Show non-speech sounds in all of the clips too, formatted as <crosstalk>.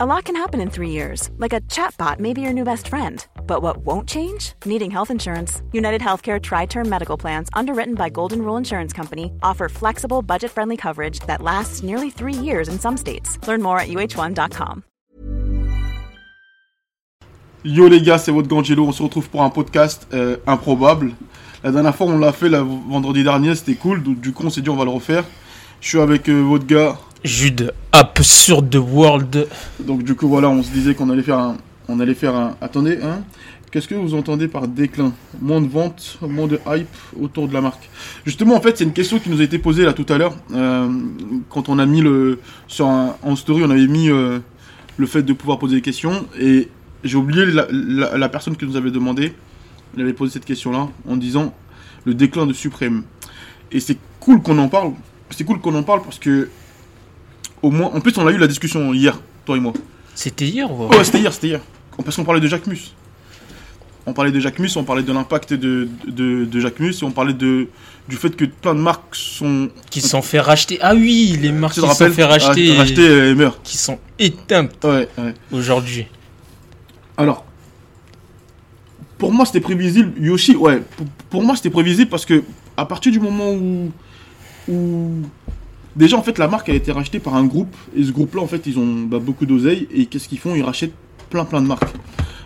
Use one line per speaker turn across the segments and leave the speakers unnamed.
A lot can happen in three years, like a chatbot may be your new best friend. But what won't change? Needing health insurance. United Healthcare Tri Term Medical Plans, underwritten by Golden Rule Insurance Company, offer flexible, budget friendly coverage that lasts nearly three years in some states. Learn more at uh1.com.
Yo les gars, c'est votre Gangelo. On se retrouve pour un podcast euh, improbable. La dernière fois, on l'a fait le vendredi dernier, c'était cool. Du coup, on s'est dit, on va le refaire. Je suis avec euh, votre gars.
Jude Absurde World.
Donc, du coup, voilà, on se disait qu'on allait faire un. On allait faire un. Attendez, hein. Qu'est-ce que vous entendez par déclin? Moins de ventes, moins de hype autour de la marque. Justement, en fait, c'est une question qui nous a été posée là tout à l'heure. euh, quand on a mis le. Sur un, en story, on avait mis euh, le fait de pouvoir poser des questions. Et j'ai oublié la, la- personne qui nous avait demandé. Il avait posé cette question-là en disant le déclin de Suprême. Et c'est cool qu'on en parle. C'est cool qu'on en parle parce que. Au moins. En plus, on a eu la discussion hier, toi et moi.
C'était hier ou
Ouais, c'était hier, c'était hier. Parce qu'on parlait de Jacques Mus. On parlait de Jacques Mus, on parlait de l'impact de, de, de Jacques Mus, et on parlait de, du fait que plein de marques sont.
Qui sont fait racheter. Ah oui, les marques qui se sont fait racheter.
Ah, racheter et meurent.
Qui sont éteintes
Ouais, ouais.
aujourd'hui.
Alors, pour moi, c'était prévisible. Yoshi, ouais, pour, pour moi, c'était prévisible parce que à partir du moment où, où déjà en fait la marque a été rachetée par un groupe et ce groupe-là en fait ils ont bah, beaucoup d'oseille et qu'est-ce qu'ils font? Ils rachètent plein plein de marques.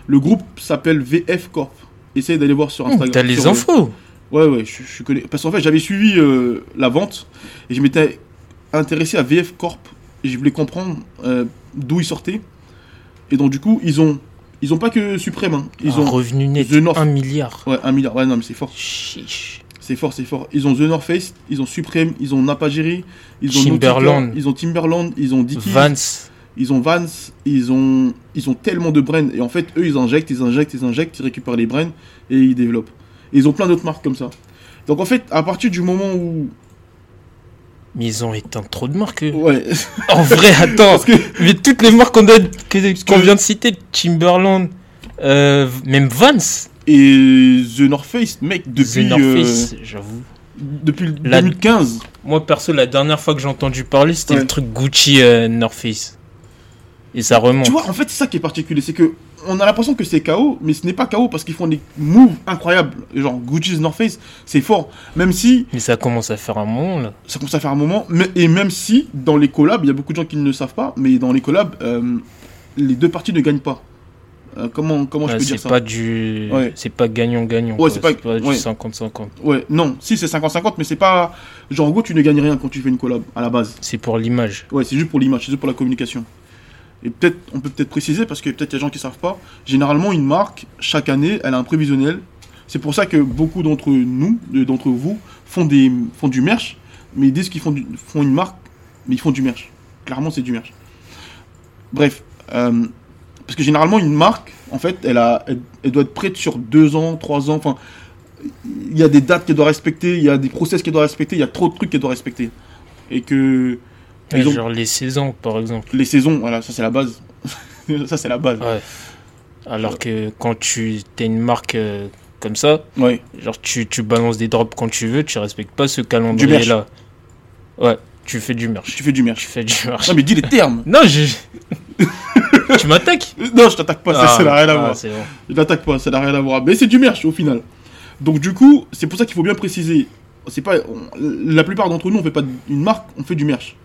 Le groupe s'appelle VF Corp. Essayez d'aller voir sur Instagram.
Mmh, T'as les
euh,
infos.
Ouais, ouais, je, je connais. Parce qu'en fait, j'avais suivi euh, la vente et je m'étais intéressé à VF Corp et je voulais comprendre euh, d'où ils sortaient. Et donc, du coup, ils ont, ils ont pas que Suprême. hein. Ils
Un
ont
revenu net,
The North.
1 milliard.
ouais, un milliard. Ouais, non, mais c'est fort.
Chiche.
C'est fort, c'est fort. Ils ont The North Face, ils ont Supreme, ils ont Napajiri, ils ont
Timberland.
Ils ont Timberland, ils ont Dickies,
Vance.
ils ont Vans, ils ont, ils ont tellement de brands. Et en fait, eux, ils injectent, ils injectent, ils injectent, ils récupèrent les brands et ils développent. Et ils ont plein d'autres marques comme ça. Donc en fait, à partir du moment où...
Mais ils ont éteint trop de marques.
Ouais,
En vrai, attends.
parce que...
Mais toutes les marques qu'on vient de citer, Timberland, euh, même Vance,
Et The North Face, mec, depuis,
The North
euh,
Face, j'avoue.
depuis
La-
2015.
Moi, perso, la dernière fois que j'ai entendu parler, c'était
Ouais.
le truc Gucci euh, North Face. Et ça remonte.
Tu vois, en fait, c'est ça qui est particulier. C'est que on a l'impression que c'est KO, mais ce n'est pas KO parce qu'ils font des moves incroyables. Genre Gucci's North Face, c'est fort. Même si
Mais ça commence à faire un moment, là.
ça commence à faire un moment, mais, et même si dans les collabs, il y a beaucoup de gens qui ne le savent pas, mais dans les collabs, euh, les deux parties ne gagnent pas. Euh, comment comment je
Ouais,
peux dire
c'est
ça
pas du.
Ouais.
C'est pas gagnant-gagnant.
Ouais,
quoi.
c'est pas-
du
ouais.
50-50.
Ouais, non, si c'est 50-50, mais c'est pas. Genre en gros, tu ne gagnes rien quand tu fais une collab à la base.
C'est pour l'image.
Ouais, c'est juste pour l'image, c'est juste pour la communication. Et peut-être, on peut peut-être préciser, parce que peut-être il y a des gens qui savent pas, généralement une marque, chaque année, elle a un prévisionnel. C'est pour ça que beaucoup d'entre nous, d'entre vous, font, des, font du merch, mais ils disent qu'ils font, du- font une marque, mais ils font du merch. Clairement, c'est du merch. Bref, euh, parce que généralement, une marque, en fait, elle, a, elle, elle doit être prête sur deux ans, trois ans, enfin, il y a des dates qu'elle doit respecter, il y a des process qu'elle doit respecter, il y a trop de trucs qu'elle doit respecter. Et que...
Ouais, Genre les saisons, par exemple.
les saisons, voilà, ça c'est la base. <laughs> ça c'est la base.
Ouais. Alors que quand tu as une marque euh, comme ça,
Ouais.
genre tu, tu balances des drops quand tu veux, tu respectes pas ce calendrier-là. Ouais, tu fais du merch.
Tu fais du
Tu
merch.
fais du merch.
Non mais dis les termes. <laughs>
Non, je. <laughs> tu m'attaques
Non, je t'attaque pas, ça, ça n'a rien à
ah,
voir.
bon.
Je t'attaque pas, ça n'a rien à voir. Mais c'est du merch au final. Donc du coup, c'est pour ça qu'il faut bien préciser. C'est pas on- la plupart d'entre nous on fait pas une marque, on fait du merch.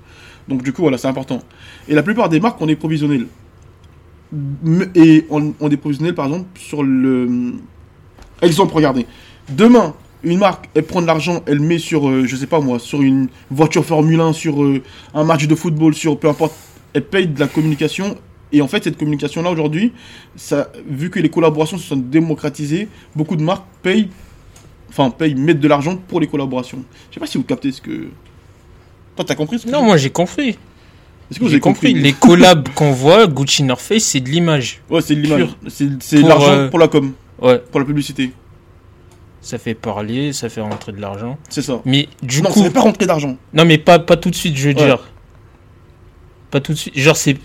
Donc du coup voilà, c'est important. Et la plupart des marques on est provisionnel. Et on, on est provisionnel par exemple sur le exemple regardez. Demain une marque, elle prend de l'argent, elle met sur, euh, je sais pas moi, sur une voiture Formule 1, sur euh, un match de football, sur peu importe, elle paye de la communication. Et en fait, cette communication-là, aujourd'hui, ça, vu que les collaborations se sont démocratisées, beaucoup de marques payent, enfin, payent, mettent de l'argent pour les collaborations. Je sais pas si vous captez ce que. Toi, t'as compris ce que
Non, moi j'ai compris.
Est-ce que vous avez
compris.
compris,
Les collabs <laughs> qu'on voit, Gucci North Face, c'est de l'image.
Ouais, c'est de l'image. C'est de l'argent
euh,
pour la com,
Ouais,
pour la publicité.
ça fait parler, ça fait rentrer de l'argent.
C'est ça.
Mais du
non,
coup.
ça fait pas rentrer d'argent.
Non, mais pas, pas tout de suite, je veux
Ouais.
dire. Pas tout de suite. Genre, c'est.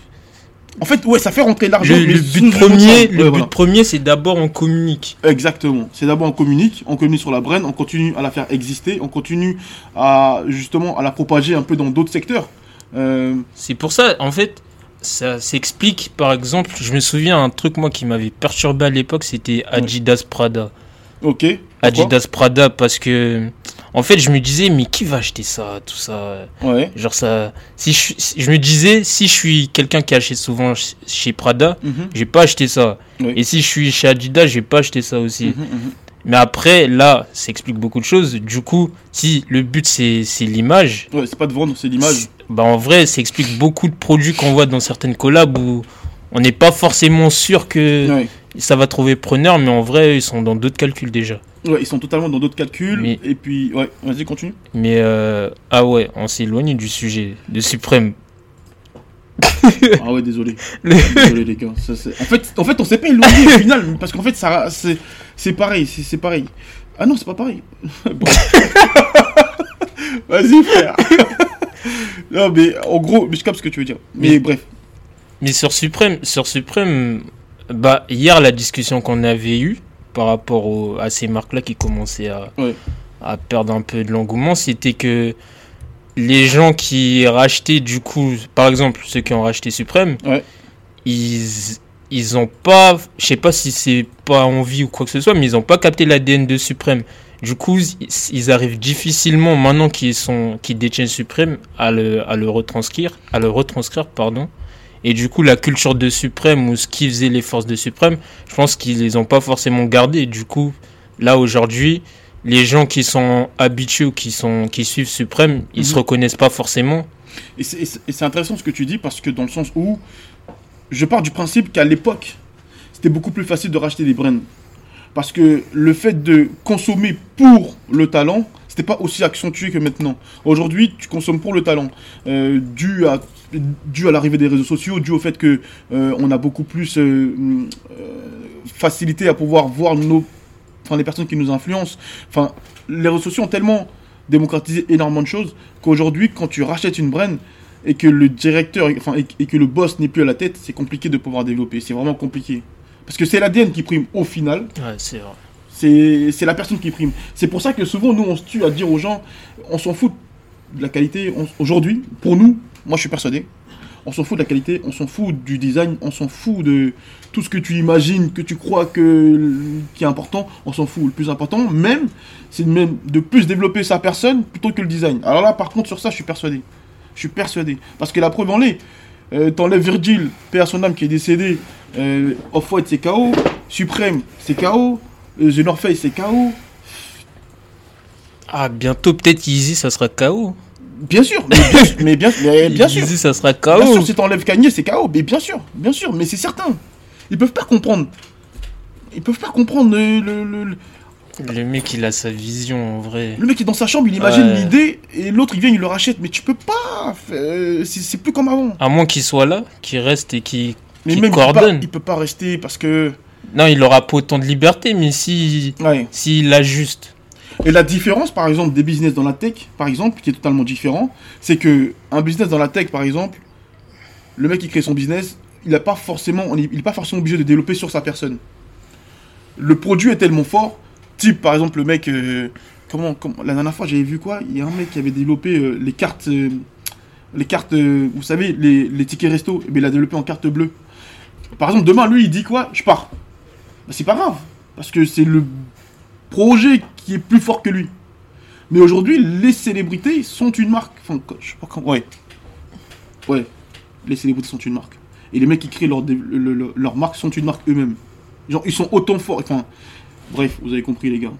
En fait, ouais, ça fait rentrer de l'argent.
Le,
mais
le
sous
but premier, le
Ouais,
but
voilà.
premier, c'est d'abord on communique.
Exactement. C'est d'abord on communique, on communique sur la brand, on continue à la faire exister, on continue à justement à la propager un peu dans d'autres secteurs. Euh,
C'est pour ça, en fait, ça s'explique, par exemple, je me souviens un truc moi qui m'avait perturbé à l'époque, c'était Adidas Prada.
Ok.
Adidas Prada parce que en fait je me disais mais qui va acheter ça tout ça?
Ouais.
genre ça si je, me disais si je suis quelqu'un qui achète souvent ch- chez Prada
Mhm.
j'ai pas acheté ça
Oui.
et si je suis chez Adidas j'ai pas acheté ça aussi
Mhm, mhm.
mais après là ça explique beaucoup de choses du coup si le but c'est c'est l'image
Ouais, c'est pas de vendre, c'est l'image.
bah en vrai ça explique beaucoup de produits qu'on voit dans certaines collabs où on n'est pas forcément sûr que
Ouais.
ça va trouver preneur mais en vrai ils sont dans d'autres calculs déjà
Ouais, ils sont totalement dans d'autres calculs.
Mais-
Et puis, ouais, vas-y, continue.
Mais euh, ah ouais, on s'est éloigné du sujet de Suprême. <laughs>
Ah ouais, désolé. <laughs> Désolé, les gars. Ça, en, fait, en fait, on s'est pas éloigné au final, parce qu'en fait, ça, c'est, c'est pareil, c'est, pareil. Ah non, c'est pas pareil. <laughs> Vas-y, frère. non, mais en gros, mais je capte ce que tu veux dire. Mais
Mais-
bref.
Mais sur Suprême, sur Suprême, bah hier la discussion qu'on avait eue par rapport au- à ces marques-là qui commençaient à, à perdre un peu de l'engouement, c'était que les gens qui rachetaient du coup, par exemple ceux qui ont racheté Suprême,
Ouais.
ils ils ont pas, je sais pas si c'est pas envie ou quoi que ce soit, mais ils ont pas capté l'ADN de Suprême. Du coup, ils, arrivent difficilement maintenant qu'ils sont, qu'ils détiennent Suprême à le, à le retranscrire, à le retranscrire, pardon. Et du coup, la culture de Suprême ou ce qui faisait les forces de Suprême, je pense qu'ils les ont pas forcément gardées. Et du coup, là aujourd'hui, les gens qui sont habitués ou qui sont, qui suivent Suprême, ils se
Mhm.
reconnaissent pas forcément.
Et c'est intéressant ce que tu dis, parce que dans le sens où je pars du principe qu'à l'époque, c'était beaucoup plus facile de racheter des brands. Parce que le fait de consommer pour le talent, c'était pas aussi accentué que maintenant. Aujourd'hui, tu consommes pour le talent, euh, dû à dû à l'arrivée des réseaux sociaux, dû au fait que euh, on a beaucoup plus euh, euh, facilité à pouvoir voir nos, enfin les personnes qui nous influencent. Enfin, les réseaux sociaux ont tellement démocratisé énormément de choses qu'aujourd'hui, quand tu rachètes une brand et que le directeur, enfin et, que le boss n'est plus à la tête, c'est compliqué de pouvoir développer. C'est vraiment compliqué. Parce que c'est l'ADN qui prime au final.
Ouais, c'est vrai.
C'est la personne qui prime. C'est pour ça que souvent, nous, on se tue à dire aux gens, on s'en fout de la qualité. Aujourd'hui, pour nous, moi je suis persuadé, on s'en fout de la qualité, on s'en fout du design, on s'en fout de tout ce que tu imagines, que tu crois que qui est important, on s'en fout. Le plus important, même, c'est même de plus développer sa personne plutôt que le design. Alors là, par contre, sur ça, je suis persuadé. Je suis persuadé. Parce que la preuve en est, euh, t'enlèves Virgil, paix à son âme qui est décédé, euh, Off-White c'est KO, Supreme c'est KO, The North Face c'est KO.
Ah, bientôt, peut-être Yeezy, ça sera KO.
Bien sûr, mais bien, mais bien, <laughs> mais bien sûr.
Yeezy, ça sera
Bien
KO.
sûr, si t'enlèves Kanye, c'est KO. Mais bien sûr, bien sûr, mais c'est certain. Ils peuvent pas comprendre. Ils peuvent pas comprendre le, le, le- le-
mec, il a sa vision en vrai.
le mec est dans sa chambre, il imagine
Ouais.
l'idée et l'autre il vient, il le rachète. Mais tu peux pas. euh, c'est plus comme avant.
À moins qu'il soit là, qu'il reste et qu'il.
Même il peut, pas,
coordonne.
il peut pas rester parce que.
Non, il aura pas autant de liberté, mais si.
Ouais.
S'il ajuste.
Et la différence, par exemple, des business dans la tech, par exemple, qui est totalement différent, c'est que un business dans la tech, par exemple, le mec qui crée son business, il n'a pas forcément, on est- il est pas forcément obligé de développer sur sa personne. Le produit est tellement fort, type par exemple le mec, euh, comment, comment- la dernière fois j'avais vu quoi, il y a un mec qui avait développé euh, les cartes, euh, les cartes, vous savez, les, les tickets resto, mais il l'a développé en carte bleue. Par exemple, demain, lui, il dit quoi? Je pars. Bah, c'est pas grave, parce que c'est le projet qui est plus fort que lui. Mais aujourd'hui, les célébrités sont une marque. Enfin, je sais pas comment. Ouais. Ouais. Les célébrités sont une marque. Et les mecs qui créent leur, dé- le- le- leur marque sont une marque eux-mêmes. Genre, ils sont autant forts. Enfin, bref, vous avez compris, les gars.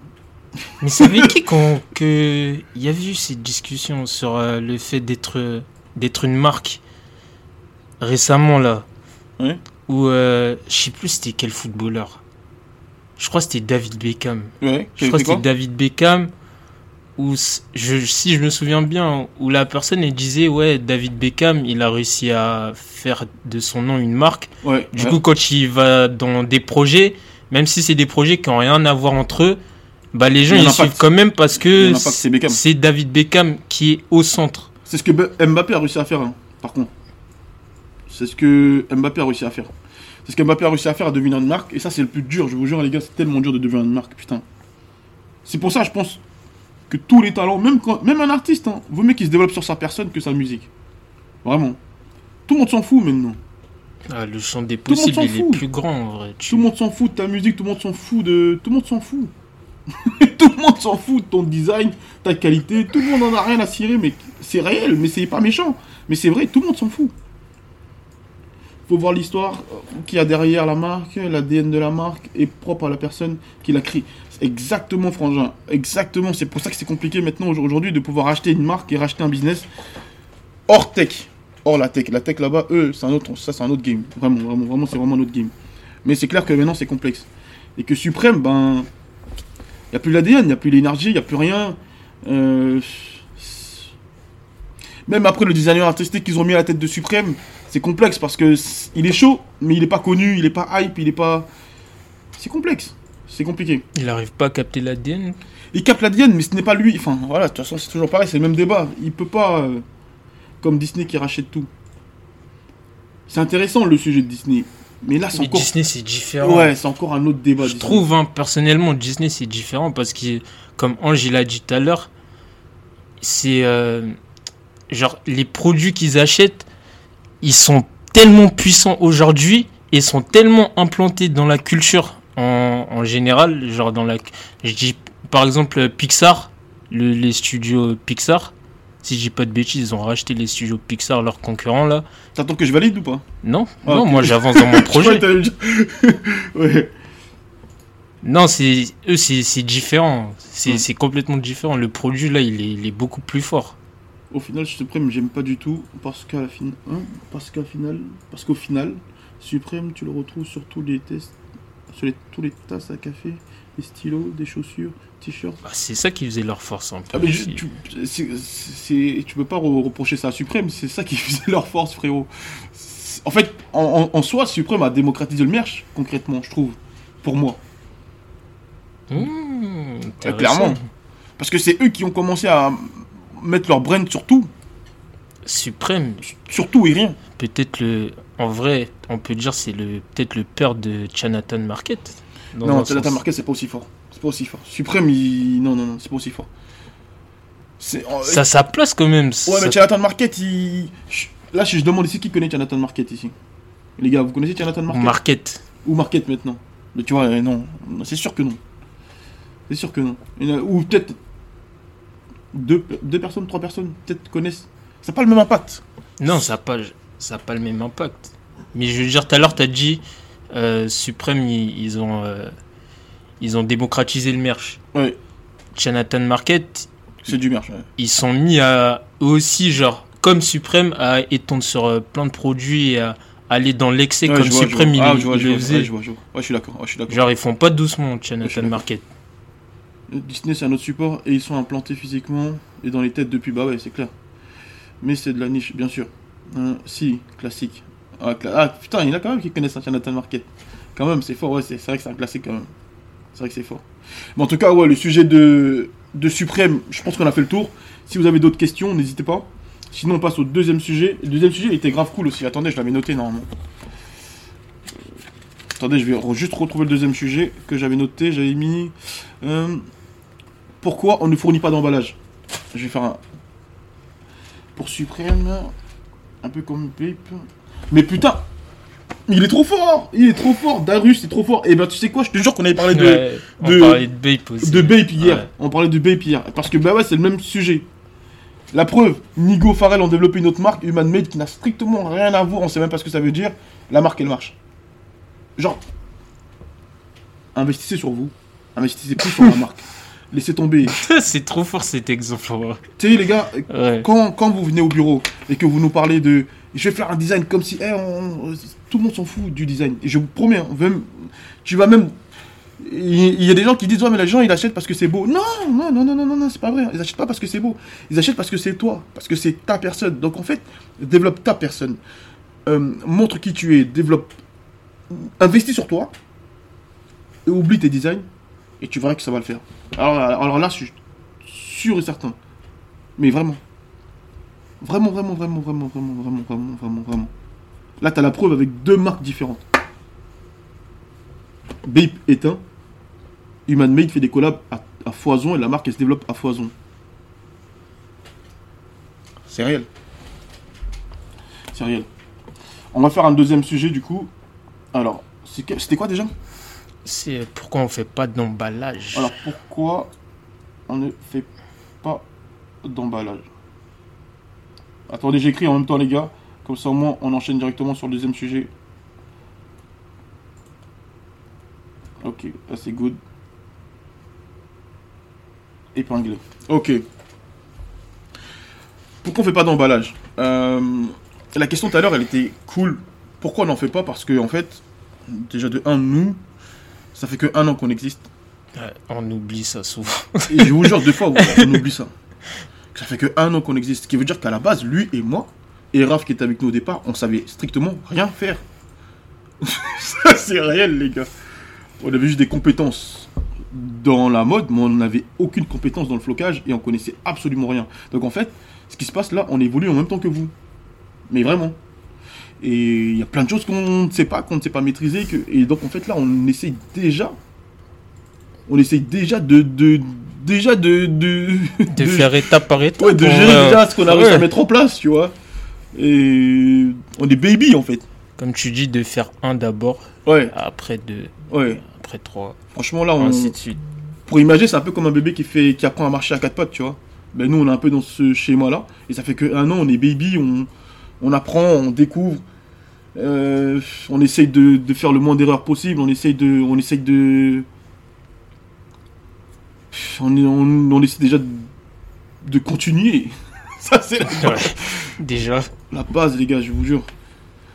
Mais c'est avec qui qu'on. que. Il y a eu cette discussion sur euh, le fait d'être. d'être une marque. Récemment, là.
Ouais.
Où. euh, je sais plus c'était quel footballeur. Je crois que c'était David Beckham.
Ouais.
Je crois que c'était David Beckham. Où, s- je, si je me souviens bien, où la personne elle disait Ouais, David Beckham, il a réussi à faire de son nom une marque.
Ouais.
Du
ouais.
coup, quand il va dans des projets, même si c'est des projets qui n'ont rien à voir entre eux, bah les gens
Il
ils suivent quand même parce que
c'est
David Beckham qui est au centre.
C'est ce que Mbappé a réussi à faire, hein, par contre. C'est ce que Mbappé a réussi à faire. C'est ce que Mbappé a réussi à faire à devenir une marque. Et ça, c'est le plus dur. Je vous jure, les gars, c'est tellement dur de devenir une marque, putain. C'est pour ça, je pense que tous les talents, même, quand, même un artiste, hein, vaut mieux qu'il se développe sur sa personne que sa musique. Vraiment. Tout le monde s'en fout maintenant.
Ah, le champ des possibles, il est plus grand en vrai. Tu-
Tout le monde s'en fout de ta musique, tout le monde s'en fout de. Tout le monde s'en fout. <laughs> tout le monde s'en fout de ton design, ta qualité, tout le monde en a rien à cirer, mais c'est réel, mais c'est pas méchant. Mais c'est vrai, tout le monde s'en fout. Faut voir l'histoire qu'il y a derrière la marque, l'ADN de la marque est propre à la personne qui l'a créé. C'est Exactement, Frangin. Exactement. C'est pour ça que c'est compliqué maintenant aujourd'hui de pouvoir acheter une marque et racheter un business hors tech. Hors la tech. La tech là-bas, eux, c'est un autre, ça c'est un autre game. Vraiment, vraiment, vraiment, c'est vraiment un autre game. Mais c'est clair que maintenant c'est complexe. Et que Suprême, ben. Il n'y a plus l'ADN, il n'y a plus l'énergie, il n'y a plus rien. Euh, Même après le designer artistique qu'ils ont mis à la tête de Suprême, c'est complexe parce que c- il est chaud, mais il n'est pas connu, il n'est pas hype, il n'est pas. C'est complexe. C'est compliqué.
Il arrive pas à capter l'ADN.
Il capte l'ADN, mais ce n'est pas lui. Enfin, voilà, de toute façon, c'est toujours pareil, c'est le même débat. Il peut pas. euh, comme Disney qui rachète tout. C'est intéressant le sujet de Disney. Mais là, c'est encore.
Disney, c'est différent.
Ouais, c'est encore un autre débat.
Je
Disney.
trouve, hein, personnellement, Disney, c'est différent parce que, comme Ange l'a dit tout à l'heure, c'est. euh, genre, les produits qu'ils achètent, ils sont tellement puissants aujourd'hui et sont tellement implantés dans la culture en, en général. Genre, dans la. Je dis, par exemple, Pixar, le- les studios Pixar. Si je dis pas de bêtises, ils ont racheté les studios Pixar, leurs concurrents là.
T'attends que je valide ou pas?
Non,
Ah,
non, moi j'avance dans mon <laughs> projet. <laughs>
ouais.
Non, c'est eux, c'est différent. C'est complètement différent. Le produit là, il est, il est beaucoup plus fort.
Au final, Suprême, j'aime pas du tout parce qu'à la fin, hein, parce qu'à final, parce qu'au final, Suprême, tu le retrouves sur tous les tests, sur les, tous les tasses à café, des stylos, des chaussures, t-shirts.
Bah, c'est ça qui faisait leur force peu.
Ah mais je- tu, c'est, c'est- tu peux pas re- reprocher ça à Suprême, c'est ça qui <laughs> faisait leur force, frérot. En fait, en, en- en soi, Suprême a démocratisé le merch, concrètement, je trouve, pour moi.
Mmh,
Euh, clairement. Parce que c'est eux qui ont commencé à mettre leur brand sur tout,
Suprême,
sur tout et rien.
peut-être le. En vrai, on peut dire c'est le peut-être le père de Chanatan Market.
non, Jonathan. Marquez, c'est pas aussi fort. C'est pas aussi fort. Suprême, il... non, non, non, c'est pas aussi fort. Euh,
Ça a sa place quand même.
Ouais,
ça-
mais Jonathan Marquette, il... Là, je demande ici qui connaît Jonathan Marquette ici. Les gars, vous connaissez Jonathan Marquette
Market.
Ou Marquette maintenant Mais tu vois, euh, non. C'est sûr que non. C'est sûr que non. A- Ou peut-être deux, deux personnes, trois personnes, peut-être connaissent. Ça n'a pas le même impact.
Non, ça n'a pas, ça a pas le même impact. Mais je veux dire, tout à l'heure, tu as dit euh, Suprême, ils, ils ont, euh, ils ont démocratisé le merch.
Ouais,
Chanatan Market,
c'est du merch. ouais.
ils sont mis à eux aussi, genre, comme Suprême, à étendre sur euh, plein de produits et à aller dans l'excès
Ouais,
comme Suprême, il,
Ah, je vois, je
le
vois.
faisait.
Je vois, je suis d'accord.
Genre, ils font pas doucement,
Ouais, d'accord.
Market.
Disney c'est un autre support et ils sont implantés physiquement et dans les têtes depuis bah ouais c'est clair. Mais c'est de la niche bien sûr. Hein, si classique. Ah, cla- ah, putain il y en a quand même qui connaissent un Jonathan Market. Quand même c'est fort ouais c'est vrai que c'est un classique quand même. C'est vrai que c'est fort. Mais en tout cas ouais le sujet de de Suprême je pense qu'on a fait le tour. Si vous avez d'autres questions n'hésitez pas. Sinon on passe au deuxième sujet. Le deuxième sujet il était grave cool aussi. Attendez je l'avais noté normalement. Attendez, je vais re- juste retrouver le deuxième sujet que j'avais noté. J'avais mis. euh, pourquoi on ne fournit pas d'emballage? Je vais faire un. Pour Suprême. Un peu comme Bape. Mais putain Il est trop fort Il est trop fort Darus est trop fort Et ben tu sais quoi? Je te jure qu'on avait parlé de,
Ouais, on
de-
parlait de Bape aussi.
de Bape hier.
Ouais.
On parlait de Bape hier. Parce que bah ouais, c'est le même sujet. La preuve, Nigo Farrell ont développé une autre marque, Human Made, qui n'a strictement rien à voir, on sait même pas ce que ça veut dire. La marque, elle marche. Genre, investissez sur vous. Investissez plus sur la marque. <laughs> Laissez tomber. <laughs>
c'est trop fort cet exemple.
Tu sais, les gars,
Ouais.
quand, quand vous venez au bureau et que vous nous parlez de je vais faire un design comme si eh, on- tout le monde s'en fout du design et je vous promets tu vas même il il y a des gens qui disent ouais mais les gens ils achètent parce que c'est beau non non non non non non, non c'est pas vrai ils achètent pas parce que c'est beau ils achètent parce que c'est toi parce que c'est ta personne donc en fait développe ta personne Euh, montre qui tu es développe investis sur toi et oublie tes designs et tu verras que ça va le faire alors, là je suis sûr et certain mais vraiment Vraiment, vraiment, vraiment, vraiment, vraiment, vraiment, vraiment, vraiment, vraiment. Là, t'as la preuve avec deux marques différentes. Bape un. Human Made fait des collabs à, à foison et la marque elle se développe à foison. C'est réel. C'est réel. On va faire un deuxième sujet du coup. Alors, c'était quoi déjà?
C'est pourquoi on fait pas d'emballage.
Alors, pourquoi on ne fait pas d'emballage? Attendez, j'écris en même temps, les gars. Comme ça, au moins, on enchaîne directement sur le deuxième sujet. Ok, là c'est good. Épinglé. Ok. Pourquoi on fait pas d'emballage? Euh, La question tout à l'heure, elle était cool. Pourquoi on n'en fait pas? Parce que, en fait, déjà de un, nous, ça fait que un an qu'on existe.
Ouais, on oublie ça souvent.
Et je vous jure, <laughs> deux fois, on oublie ça. Ça fait que un an qu'on existe. Ce qui veut dire qu'à la base, lui et moi, et Raph qui était avec nous au départ, on savait strictement rien faire. <laughs> ça, c'est réel, les gars. On avait juste des compétences dans la mode, mais on n'avait aucune compétence dans le flocage et on connaissait absolument rien. Donc en fait, ce qui se passe là, on évolue en même temps que vous. Mais vraiment. Et il y a plein de choses qu'on ne sait pas, qu'on ne sait pas maîtriser. Que... Et donc en fait là, on essaye déjà. On essaye déjà de. de déjà de. De,
De faire étape par étape.
Ouais, de gérer déjà ce qu'on a réussi
Ouais.
à mettre en place, tu vois. Et on est baby en fait.
Comme tu dis, de faire un d'abord,
Ouais,
après deux,
ouais.
après trois,
Franchement, là, on,
ainsi de suite.
pour imaginer, c'est un peu comme un bébé qui fait, qui apprend à marcher à quatre pattes, tu vois. Ben nous, on est un peu dans ce schéma-là, et ça fait que un an, on est baby, on, on apprend, on découvre, Euh, on essaye de, de faire le moins d'erreurs possible, on essaye de, on essaye de, on, est- on, on essaie déjà de, de continuer. <laughs> ça c'est la.
Déjà,
la base, les gars, je vous jure.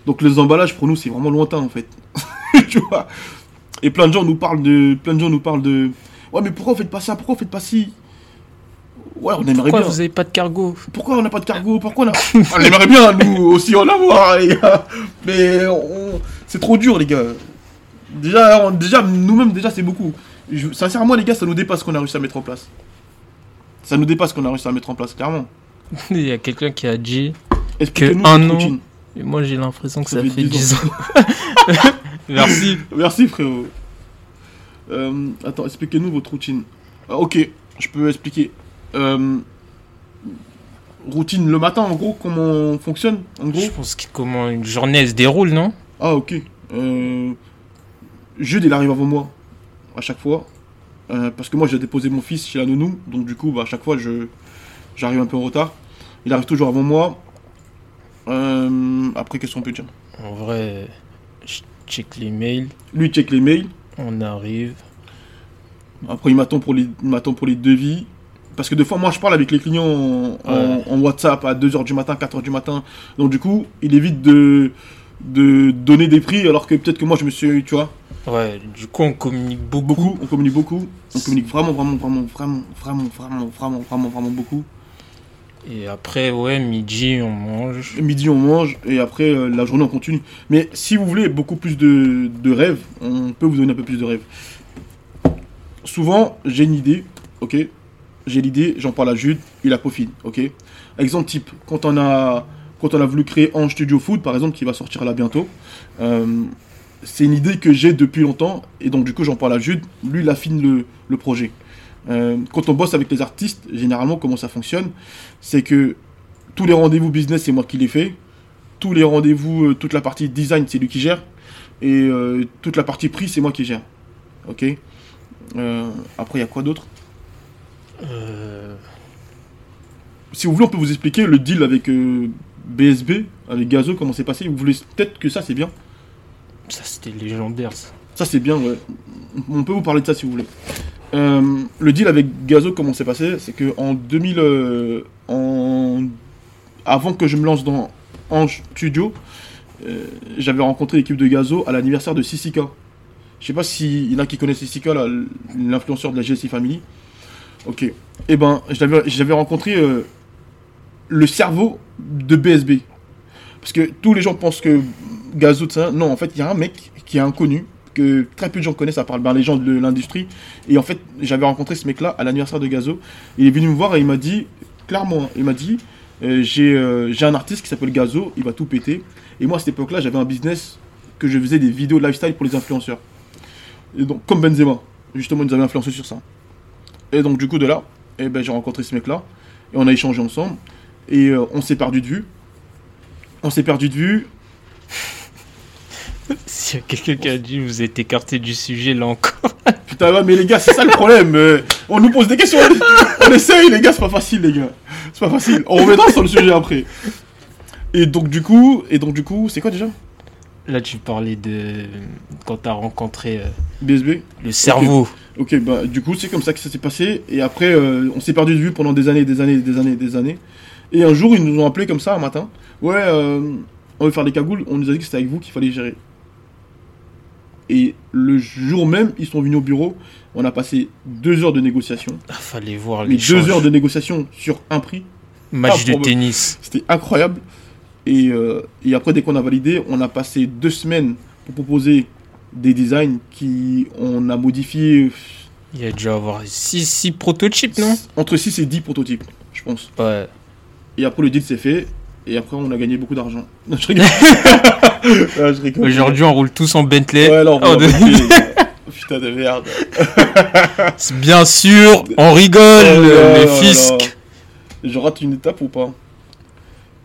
Donc les emballages pour nous, c'est vraiment lointain en fait. <laughs> tu vois. Et plein de gens nous parlent de, plein de gens nous parlent de, ouais mais pourquoi vous faites pas ça, pourquoi vous faites pas ci? Ouais, on aimerait
pourquoi
bien.
vous avez pas de cargo
Pourquoi on n'a pas de cargo Pourquoi on a... <laughs> On aimerait bien, nous, aussi en avoir, les gars. Mais on- c'est trop dur, les gars. Déjà, on- déjà nous-mêmes, déjà, c'est beaucoup. Je- Sincèrement, les gars, ça nous dépasse ce qu'on a réussi à mettre en place. Ça nous dépasse ce qu'on a réussi à mettre en place, clairement. <laughs>
Il y a quelqu'un qui a dit,
Expliquez-nous
un
votre
an.
routine.
et moi j'ai l'impression que
Ça
ça,
fait
fait
10
10 ans. <laughs> Merci.
Merci, frérot. Euh, attends, expliquez-nous votre routine. Ah, ok, je peux expliquer. Euh, routine le matin, en gros, comment on fonctionne, en gros
Je pense que comment une journée se déroule, non?
Ah, ok. Euh, Jude, il arrive avant moi, à chaque fois. Euh, parce que moi, j'ai déposé mon fils chez la nounou. Donc, du coup, bah, à chaque fois, je j'arrive un peu en retard. Il arrive toujours avant moi. Euh, après, qu'est-ce qu'on peut dire?
En vrai, je check les mails,
Lui, il check les mails.
on arrive.
Après, il m'attend pour les, il m'attend pour les devis. Parce que des fois, moi, je parle avec les clients en, en-
Ouais.
en WhatsApp à 2h du matin, 4h du matin. Donc, du coup, il évite de, de donner des prix alors que peut-être que moi, je me suis, tu vois,
Ouais, du coup on communique beaucoup.
beaucoup. On communique beaucoup. On communique vraiment, vraiment, vraiment, vraiment, vraiment, vraiment, vraiment, vraiment, vraiment beaucoup.
Et après, ouais, midi on mange.
Et midi, on mange et après, euh, la journée, on continue. Mais si vous voulez beaucoup plus de, de rêves, on peut vous donner un peu plus de rêves. Souvent, j'ai une idée, ok? J'ai l'idée, j'en parle à Jude, il la peaufine, ok? Exemple type, quand on a, quand on a voulu créer Ange Studio Food, par exemple, qui va sortir là bientôt, euh, c'est une idée que j'ai depuis longtemps, et donc du coup, j'en parle à Jude, lui, il affine le, le projet. Euh, quand on bosse avec les artistes, généralement, comment ça fonctionne C'est que tous les rendez-vous business, c'est moi qui les fais. Tous les rendez-vous, euh, toute la partie design, c'est lui qui gère. Et toute la partie prix, c'est moi qui gère. Ok? Après, il y a quoi d'autre?
Euh,
Si vous voulez, on peut vous expliquer le deal avec euh, BSB, avec Gazo, comment c'est passé. Vous voulez peut-être que ça, c'est bien.
ça c'était légendaire ça.
Ça, c'est bien, ouais. On peut vous parler de ça si vous voulez. Euh, le deal avec Gazo, comment c'est passé C'est que en 2000. euh, en... Avant que je me lance dans Ange Studio, euh, j'avais rencontré l'équipe de Gazo à l'anniversaire de Sissika. Je sais pas s'il y en a qui connaissent Sissika, l'influenceur de la GSI Family. Ok. Eh ben, j'avais rencontré euh, le cerveau de BSB. Parce que tous les gens pensent que Gazo, ça. Non, en fait, il y a un mec qui est inconnu, que très peu de gens connaissent, à part ben, les gens de l'industrie. Et en fait, j'avais rencontré ce mec-là à l'anniversaire de Gazo. Il est venu me voir et il m'a dit, clairement, il m'a dit euh, j'ai euh, j'ai un artiste qui s'appelle Gazo, il va tout péter. Et moi, à cette époque-là, j'avais un business que je faisais des vidéos lifestyle pour les influenceurs. Et donc, comme Benzema, justement, ils nous avaient influencé sur ça. Et donc, du coup, de là, eh ben, j'ai rencontré ce mec-là. Et on a échangé ensemble. Et euh, on s'est perdu de vue. On s'est perdu de vue. <laughs>
Il y a quelqu'un qui a dit vous êtes écarté du sujet là encore. <laughs>
Putain, ouais, mais les gars, c'est ça le problème. euh, on nous pose des questions, on, on essaye, les gars, c'est pas facile, les gars. C'est pas facile. On reviendra sur le sujet après. Et donc, du coup, et donc, du coup, c'est quoi déjà?
Là, tu parlais de quand t'as rencontré euh,
BSB
le cerveau.
Ok, bah, du coup, c'est comme ça que ça s'est passé. Et après, euh, on s'est perdu de vue pendant des années, des années, des années, des années. Et un jour, ils nous ont appelé comme ça un matin. Ouais, euh, on veut faire des cagoules. On nous a dit que c'était avec vous qu'il fallait gérer. Et le jour même, ils sont venus au bureau. On a passé deux heures de négociation.
Ah, fallait voir les
deux heures de négociation sur un prix.
match
Ah,
de tennis.
C'était incroyable. Et, euh, et après, dès qu'on a validé, on a passé deux semaines pour proposer des designs qui on a modifié
Il y a dû avoir 6 prototypes, non?
entre 6 et 10 prototypes, je pense.
Ouais.
Et après, le deal s'est fait. Et après, on a gagné beaucoup d'argent. <laughs> Non, je rigole. <laughs> Ah.
Aujourd'hui, on roule tous en Bentley.
Ouais, là, on
Oh, de-
les. <laughs> Putain de merde.
Bien sûr, on rigole,
Oh là
le
là
fisc.
là. Je rate une étape ou pas?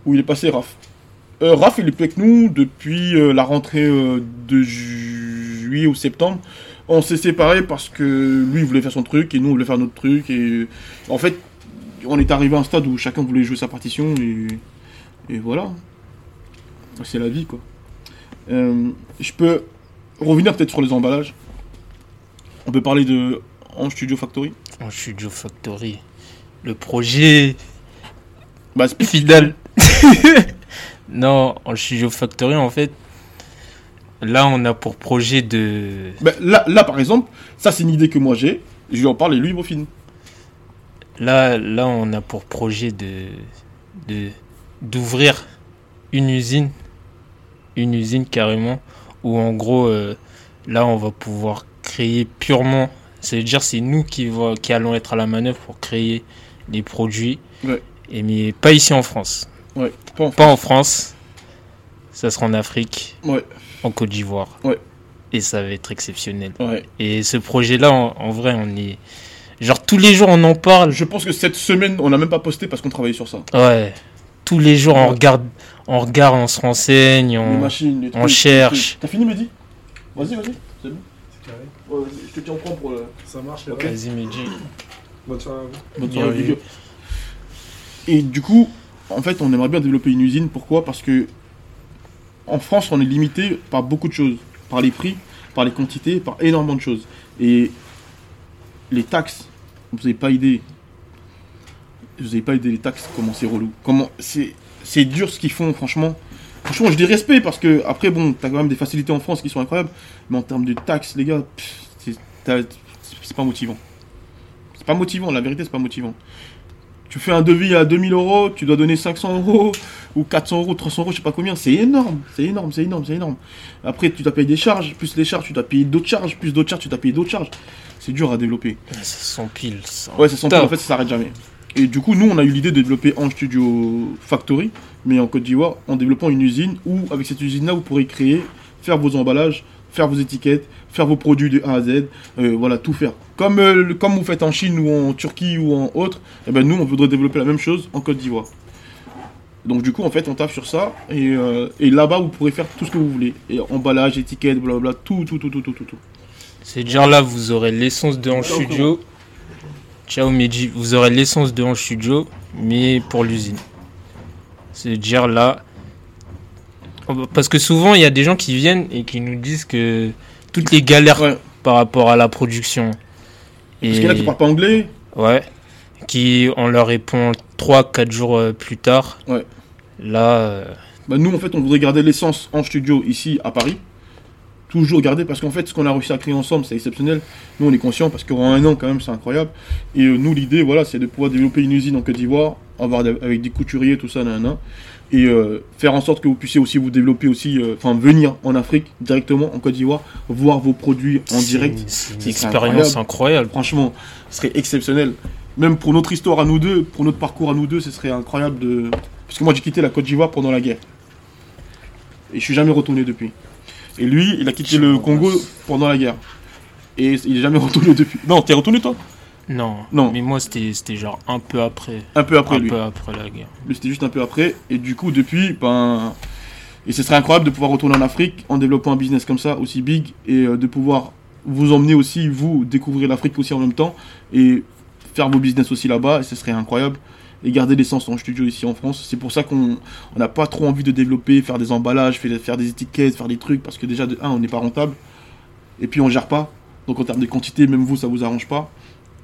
Où il est passé, Raph? Euh, Raph, il est plus avec nous depuis euh, la rentrée euh, de ju- juillet ou septembre. On s'est séparés parce que lui, il voulait faire son truc et nous, on voulait faire notre truc. Et en fait, on est arrivé à un stade où chacun voulait jouer sa partition et, et voilà. C'est la vie, quoi. Je peux revenir peut-être sur les emballages. On peut parler de en Studio Factory.
En Studio Factory. Le projet
Bah,
final. <laughs> <laughs> non, en Studio Factory, en fait, là, on a pour projet de.
Bah, là, là, par exemple, ça, c'est une idée que moi j'ai. Je lui en parle et lui, il.
Là, là, on a pour projet de de d'ouvrir une usine, une usine carrément, où en gros, euh, là, on va pouvoir créer purement. Ça veut dire c'est nous qui va, qui allons être à la manœuvre pour créer les produits,
Ouais.
et mais pas ici en France,
Ouais, pas en
pas en France. Ça sera en Afrique,
Ouais,
en Côte d'Ivoire.
Ouais.
Et ça va être exceptionnel.
ouais.
Et ce projet-là, en, en vrai, on est genre tous les jours on en parle.
Je pense que cette semaine, on n'a même pas posté parce qu'on travaillait sur ça.
Ouais. Tous les jours, on regarde, on regarde, on se renseigne,
Les
on...
machines, les trucs.
on
les
cherche.
T'as fini, Mehdi? Vas-y, vas-y. C'est bon
C'est carré.
Ouais, vas-y, je te tiens au courant pour le.
Ça marche.
Vas-y, Mehdi.
Bonne soirée à vous.
Bonne soirée. Et du coup, en fait, on aimerait bien développer une usine. Pourquoi? Parce que en France, on est limité par beaucoup de choses. Par les prix, par les quantités, par énormément de choses. Et les taxes, vous n'avez pas idée. Vous n'avez pas idée les taxes, comment c'est relou. Comment c'est, c'est dur ce qu'ils font, franchement. Franchement, je dis respect parce que, après, bon, t'as quand même des facilités en France qui sont incroyables. Mais en termes de taxes, les gars, c'est pas motivant. C'est pas motivant, la vérité, c'est pas motivant. Tu fais un devis à 2000 euros, tu dois donner 500 euros, ou 400 euros, 300 euros, je sais pas combien. C'est énorme, c'est énorme, c'est énorme, c'est énorme. Après, tu dois payer des charges, plus les charges, tu dois payer d'autres charges, plus d'autres charges, tu dois payer d'autres charges. C'est dur à développer.
Ça s'empile. ça.
Ouais, ça
Top.
en fait, ça s'arrête jamais. Et du coup, nous, on a eu l'idée de développer en studio Factory, mais en Côte d'Ivoire, en développant une usine où, avec cette usine-là, vous pourrez créer, faire vos emballages, faire vos étiquettes, faire vos produits de A à Z, euh, voilà, tout faire. Comme, euh, le- comme vous faites en Chine ou en Turquie ou en autre, et ben nous, on voudrait développer la même chose en Côte d'Ivoire. Donc du coup, en fait, on tape sur ça, et, euh, et là-bas, vous pourrez faire tout ce que vous voulez. Et emballage, étiquette, blablabla, tout, tout, tout, tout, tout, tout. tout.
C'est-à-dire là, vous aurez l'essence de Hanche Studio. Ciao Mehdi, vous aurez l'essence de Hanche Studio, mais pour l'usine. C'est-à-dire là. Parce que souvent, il y a des gens qui viennent et qui nous disent que toutes les galères
Ouais.
par rapport à la production.
Parce qu'il y en a qui parlent pas anglais,
Ouais. Qui, on leur répond 3-4 jours euh, plus tard.
Ouais.
Là, euh,
Bah, nous, en fait, on voudrait garder l'essence en studio ici à Paris. Toujours garder, parce qu'en fait, ce qu'on a réussi à créer ensemble, c'est exceptionnel. Nous, on est conscients, parce qu'en un an, quand même, c'est incroyable. Et euh, nous, l'idée, voilà, c'est de pouvoir développer une usine en Côte d'Ivoire, avoir avec des couturiers, tout ça, nanana. Et euh, faire en sorte que vous puissiez aussi vous développer aussi, euh, enfin, venir en Afrique, directement en Côte d'Ivoire, voir vos produits en direct.
C'est une expérience incroyable.
Franchement, ce serait exceptionnel. Même pour notre histoire à nous deux, pour notre parcours à nous deux, ce serait incroyable de. Parce que moi, j'ai quitté la Côte d'Ivoire pendant la guerre. Et je suis jamais retourné depuis. Et lui, il a quitté le Congo pendant la guerre. Et il est jamais retourné depuis. Non, t'es retourné toi?
Non,
Non.
mais moi c'était genre un peu après.
Un peu après
un
lui.
peu après la guerre.
Lui, c'était juste un peu après. Et du coup, depuis, ben. Et ce serait incroyable de pouvoir retourner en Afrique en développant un business comme ça, aussi big, et euh, de pouvoir vous emmener aussi, vous, découvrir l'Afrique aussi en même temps, et faire vos business aussi là-bas, et ce serait incroyable. Et garder l'essence en studio ici en France. C'est pour ça qu'on n'a pas trop envie de développer, faire des emballages, faire, faire des étiquettes, faire des trucs, parce que déjà, de un, on n'est pas rentable, et puis on gère pas. Donc en termes de quantité, même vous, ça vous arrange pas.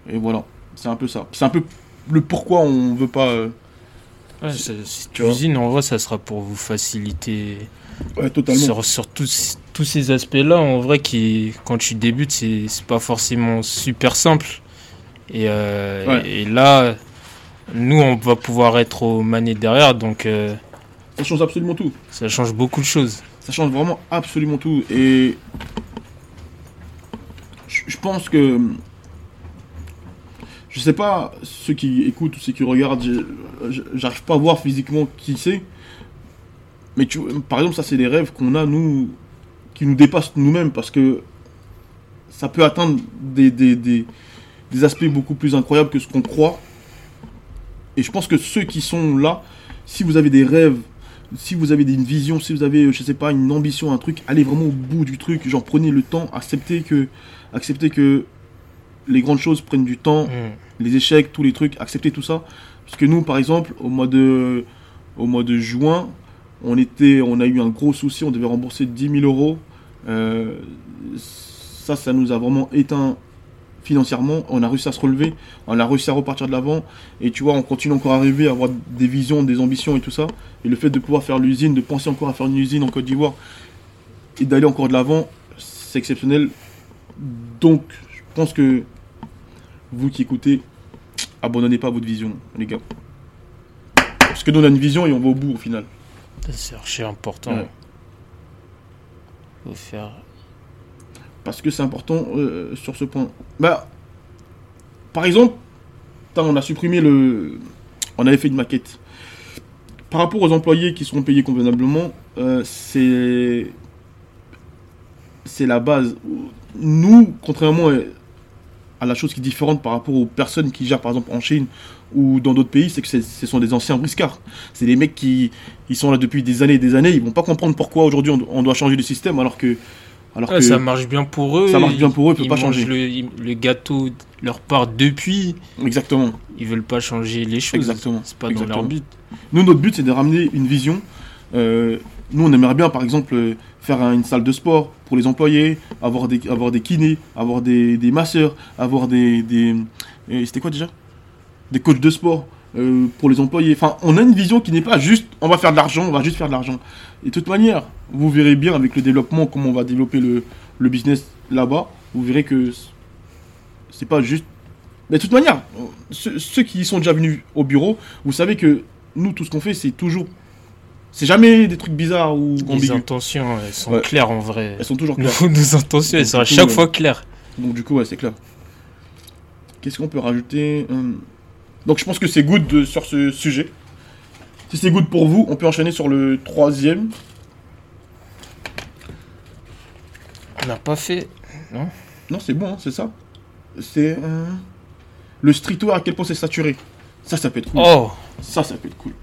Et voilà, c'est un peu ça. C'est un peu le pourquoi on veut pas. euh,
Ouais, ça- cette usine, en vrai, ça sera pour vous faciliter
Ouais, totalement.
sur, sur tous, tous ces aspects-là. En vrai, qui, quand tu débutes, c'est c'est pas forcément super simple. Et, euh,
Ouais.
et là, nous, on va pouvoir être aux manettes derrière, donc euh,
Ça change absolument tout.
ça change beaucoup de choses.
Ça change vraiment absolument tout. Et je pense que je sais pas ceux qui écoutent ou ceux qui regardent, j'arrive pas à voir physiquement qui c'est. Mais tu, par exemple, ça c'est des rêves qu'on a nous qui nous dépassent nous-mêmes parce que ça peut atteindre des aspects beaucoup plus incroyables que ce qu'on croit. Et je pense que ceux qui sont là, si vous avez des rêves si vous avez une vision, si vous avez, je sais pas, une ambition, un truc, allez vraiment au bout du truc, genre prenez le temps, acceptez que, acceptez que les grandes choses prennent du temps,
Mm.
les échecs, tous les trucs, acceptez tout ça. Parce que nous, par exemple, au mois de, au mois de juin, on était, on a eu un gros souci, on devait rembourser 10 000 euros. Euh, ça, ça nous a vraiment éteint financièrement. On a réussi à se relever, on a réussi à repartir de l'avant. Et tu vois, on continue encore à rêver, à avoir des visions, des ambitions et tout ça. Et le fait de pouvoir faire l'usine, de penser encore à faire une usine en Côte d'Ivoire et d'aller encore de l'avant, c'est exceptionnel. Donc, je pense que vous qui écoutez, abandonnez pas votre vision, les gars. Parce que nous, on a une vision et on va au bout au final.
C'est archi important.
Ouais.
Faut faire.
Parce que c'est important euh, sur ce point. Bah, par exemple, on a supprimé le. On avait fait une maquette. Par rapport aux employés qui seront payés convenablement, euh, c'est. C'est la base. Nous, contrairement à la chose qui est différente par rapport aux personnes qui gèrent, par exemple, en Chine ou dans d'autres pays, c'est que ce sont des anciens briscards. C'est des mecs qui ils sont là depuis des années et des années. Ils vont pas comprendre pourquoi aujourd'hui on, on doit changer le système alors que. Alors que
ça marche bien pour eux.
ça marche bien pour eux, ils peuvent pas changer.
Le, ils- le gâteau leur part depuis,
Exactement.
ils veulent pas changer les choses.
Exactement.
C'est pas dans
Exactement.
leur but.
Nous, notre but, c'est de ramener une vision. Euh, nous, on aimerait bien, par exemple, euh, faire un- une salle de sport pour les employés, avoir des, avoir des kinés, avoir des, des masseurs, avoir des. des euh, C'était quoi déjà? Des coachs de sport euh, pour les employés. Enfin, on a une vision qui n'est pas juste on va faire de l'argent, on va juste faire de l'argent. Et de toute manière, vous verrez bien avec le développement, comment on va développer le, le business là-bas, vous verrez que c'est pas juste. Mais de toute manière, ceux, ceux qui sont déjà venus au bureau, vous savez que nous, tout ce qu'on fait, c'est toujours. C'est jamais des trucs bizarres ou
Les
ambigus.
intentions, elles sont
Ouais.
claires en vrai.
Elles sont toujours claires. <laughs>
nos intentions, elles sont à
coup,
chaque fois claires.
Donc du coup, ouais, c'est clair. Qu'est-ce qu'on peut rajouter Hum. Donc je pense que c'est good de- sur ce sujet. Si c'est good pour vous, on peut enchaîner sur le troisième.
On n'a pas fait.
Non, c'est bon, hein, c'est ça. C'est euh, le streetwear, à quel point c'est saturé. Ça, ça peut être cool.
Oh
Ça, ça peut être cool.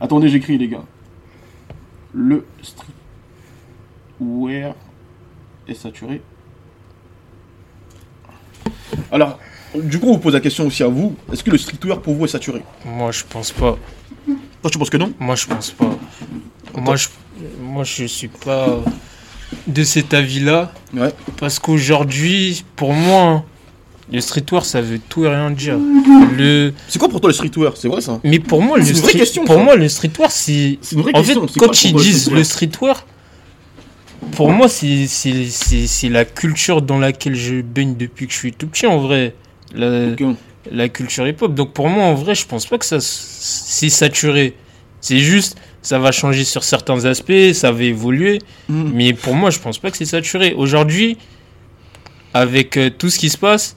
Attendez, j'écris, les gars. Le streetwear est saturé. Alors, du coup, on vous pose la question aussi à vous. Est-ce que le streetwear pour vous est saturé?
Moi, je pense pas.
Toi, tu penses que non?
Moi, je pense pas. Moi, je, moi, je suis pas de cet avis-là.
Ouais.
Parce qu'aujourd'hui, pour moi, le streetwear, ça veut tout et rien dire. Le...
C'est quoi pour toi le streetwear? C'est vrai ça
Mais pour moi, le
C'est une vraie
street-
question,
pour
ça.
moi, le streetwear, c'est.
C'est une vraie
En fait,
question. c'est
quand ils disent le streetwear, pour moi, c'est- c'est c'est- c'est la culture dans laquelle je baigne depuis que je suis tout petit, en vrai. La, la culture hip-hop. Donc pour moi, en vrai, je pense pas que ça c'est saturé. C'est juste, ça va changer sur certains aspects, ça va évoluer.
Mhm.
Mais pour moi, je pense pas que c'est saturé. Aujourd'hui, avec euh, tout ce qui se passe,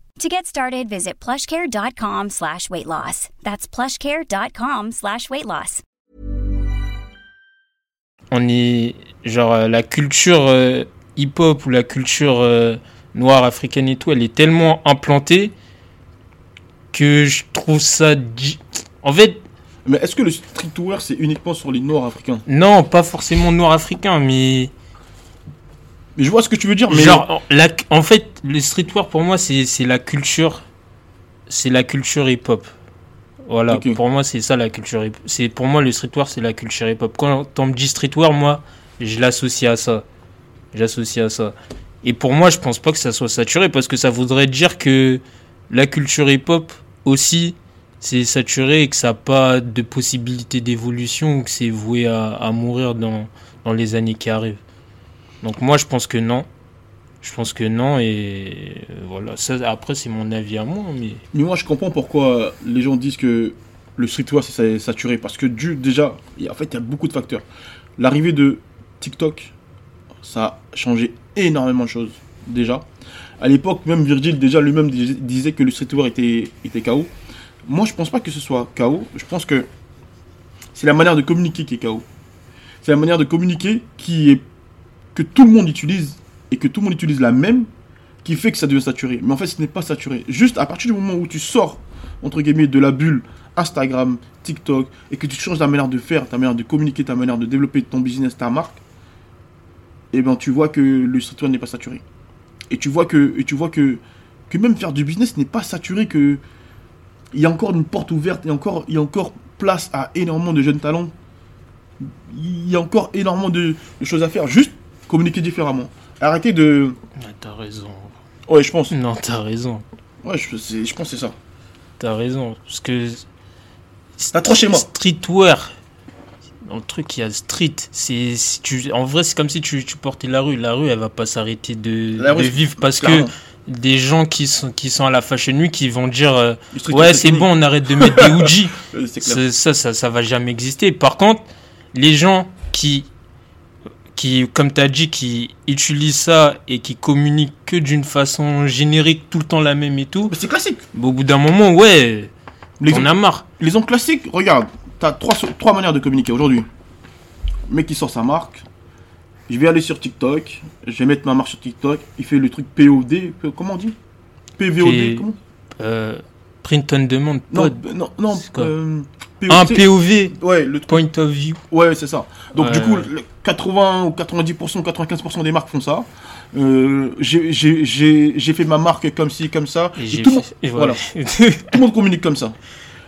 To get started, visit plushcare.com slash weight loss. That's plushcare.com slash weight loss.
on est genre euh, la culture euh, hip-hop ou la culture euh, noire africaine et tout, elle est tellement implantée que je trouve ça en fait
Mais est-ce que le streetwear, c'est uniquement sur les Noirs africains?
Non, pas forcément noir africain mais
Mais je vois ce que tu veux dire, mais.
genre la, en fait le streetwear pour moi c'est la culture c'est la culture hip-hop. Voilà, pour moi c'est ça la culture hip c'est pour moi le streetwear c'est la culture hip-hop. Quand on me dit streetwear moi, je l'associe à ça. J'associe à ça. Et pour moi, je pense pas que ça soit saturé parce que ça voudrait dire que la culture hip-hop aussi c'est saturé et que ça n'a pas de possibilité d'évolution ou que c'est voué à, à mourir dans, dans les années qui arrivent. Donc moi, je pense que non. Je pense que non et euh, voilà. Ça, après, c'est mon avis à moi, mais
moi, je comprends pourquoi les gens disent que le streetwear c'est saturé. Parce que du, déjà, en fait, il y a beaucoup de facteurs. L'arrivée de TikTok, ça a changé énormément de choses. Déjà. À l'époque, même Virgil, déjà lui-même dis- disait que le streetwear était, était KO. Moi, je pense pas que ce soit KO. Je pense que c'est la manière de communiquer qui est KO. C'est la manière de communiquer qui est que tout le monde utilise et que tout le monde utilise la même qui fait que ça devient saturé. Mais en fait, ce n'est pas saturé. Juste à partir du moment où tu sors, entre guillemets, de la bulle Instagram, TikTok, et que tu changes ta manière de faire, ta manière de communiquer, ta manière de développer ton business, ta marque, et ben tu vois que le streetwear n'est pas saturé. Et tu vois que, et tu vois que, que même faire du business n'est pas saturé, que il y a encore une porte ouverte, il y a encore, il y a encore place à énormément de jeunes talents. Il y a encore énormément de, de choses à faire. Juste communiquer différemment. Arrêtez de.
Ah, t'as raison.
Ouais, je pense.
Non, t'as raison.
Ouais, je, pense que c'est ça.
T'as raison. Parce que.
T'as trop chez moi.
Streetwear. Dans le truc, il y a street. C'est, si tu, en vrai, c'est comme si tu, tu portais la rue. La rue, elle va pas s'arrêter de,
La rue,
de
c'est-
vivre parce
clairement.
que des gens qui sont, qui sont à la Fashion Week qui vont dire euh, Ouais, c'est bon, on arrête de mettre des <laughs>
clair.
Ça, ça, ça, ça va jamais exister. Par contre, les gens qui, qui comme tu as dit, qui utilisent ça et qui communiquent que d'une façon générique, tout le temps la même et tout,
Mais c'est classique.
bah, au bout d'un moment, ouais, on
L'exemple
a marre.
l'exemple classique, regarde, t'as trois, so- trois manières de communiquer aujourd'hui. Le mec qui sort sa marque, je vais aller sur TikTok, je vais mettre ma marque sur TikTok, il fait le truc POD, comment on dit? PVOD,
P-
comment?
Euh, print on demand,
Non,
pod.
b- non, non,
Un
POC.
POV,
Ouais, le
point of view.
Ouais, c'est ça. Donc
Ouais.
du coup, le 80 ou 90%, 95% des marques font ça. Euh, j'ai- fait ma marque comme ci, comme ça.
Et
tout,
et
voilà. tout le monde communique comme ça.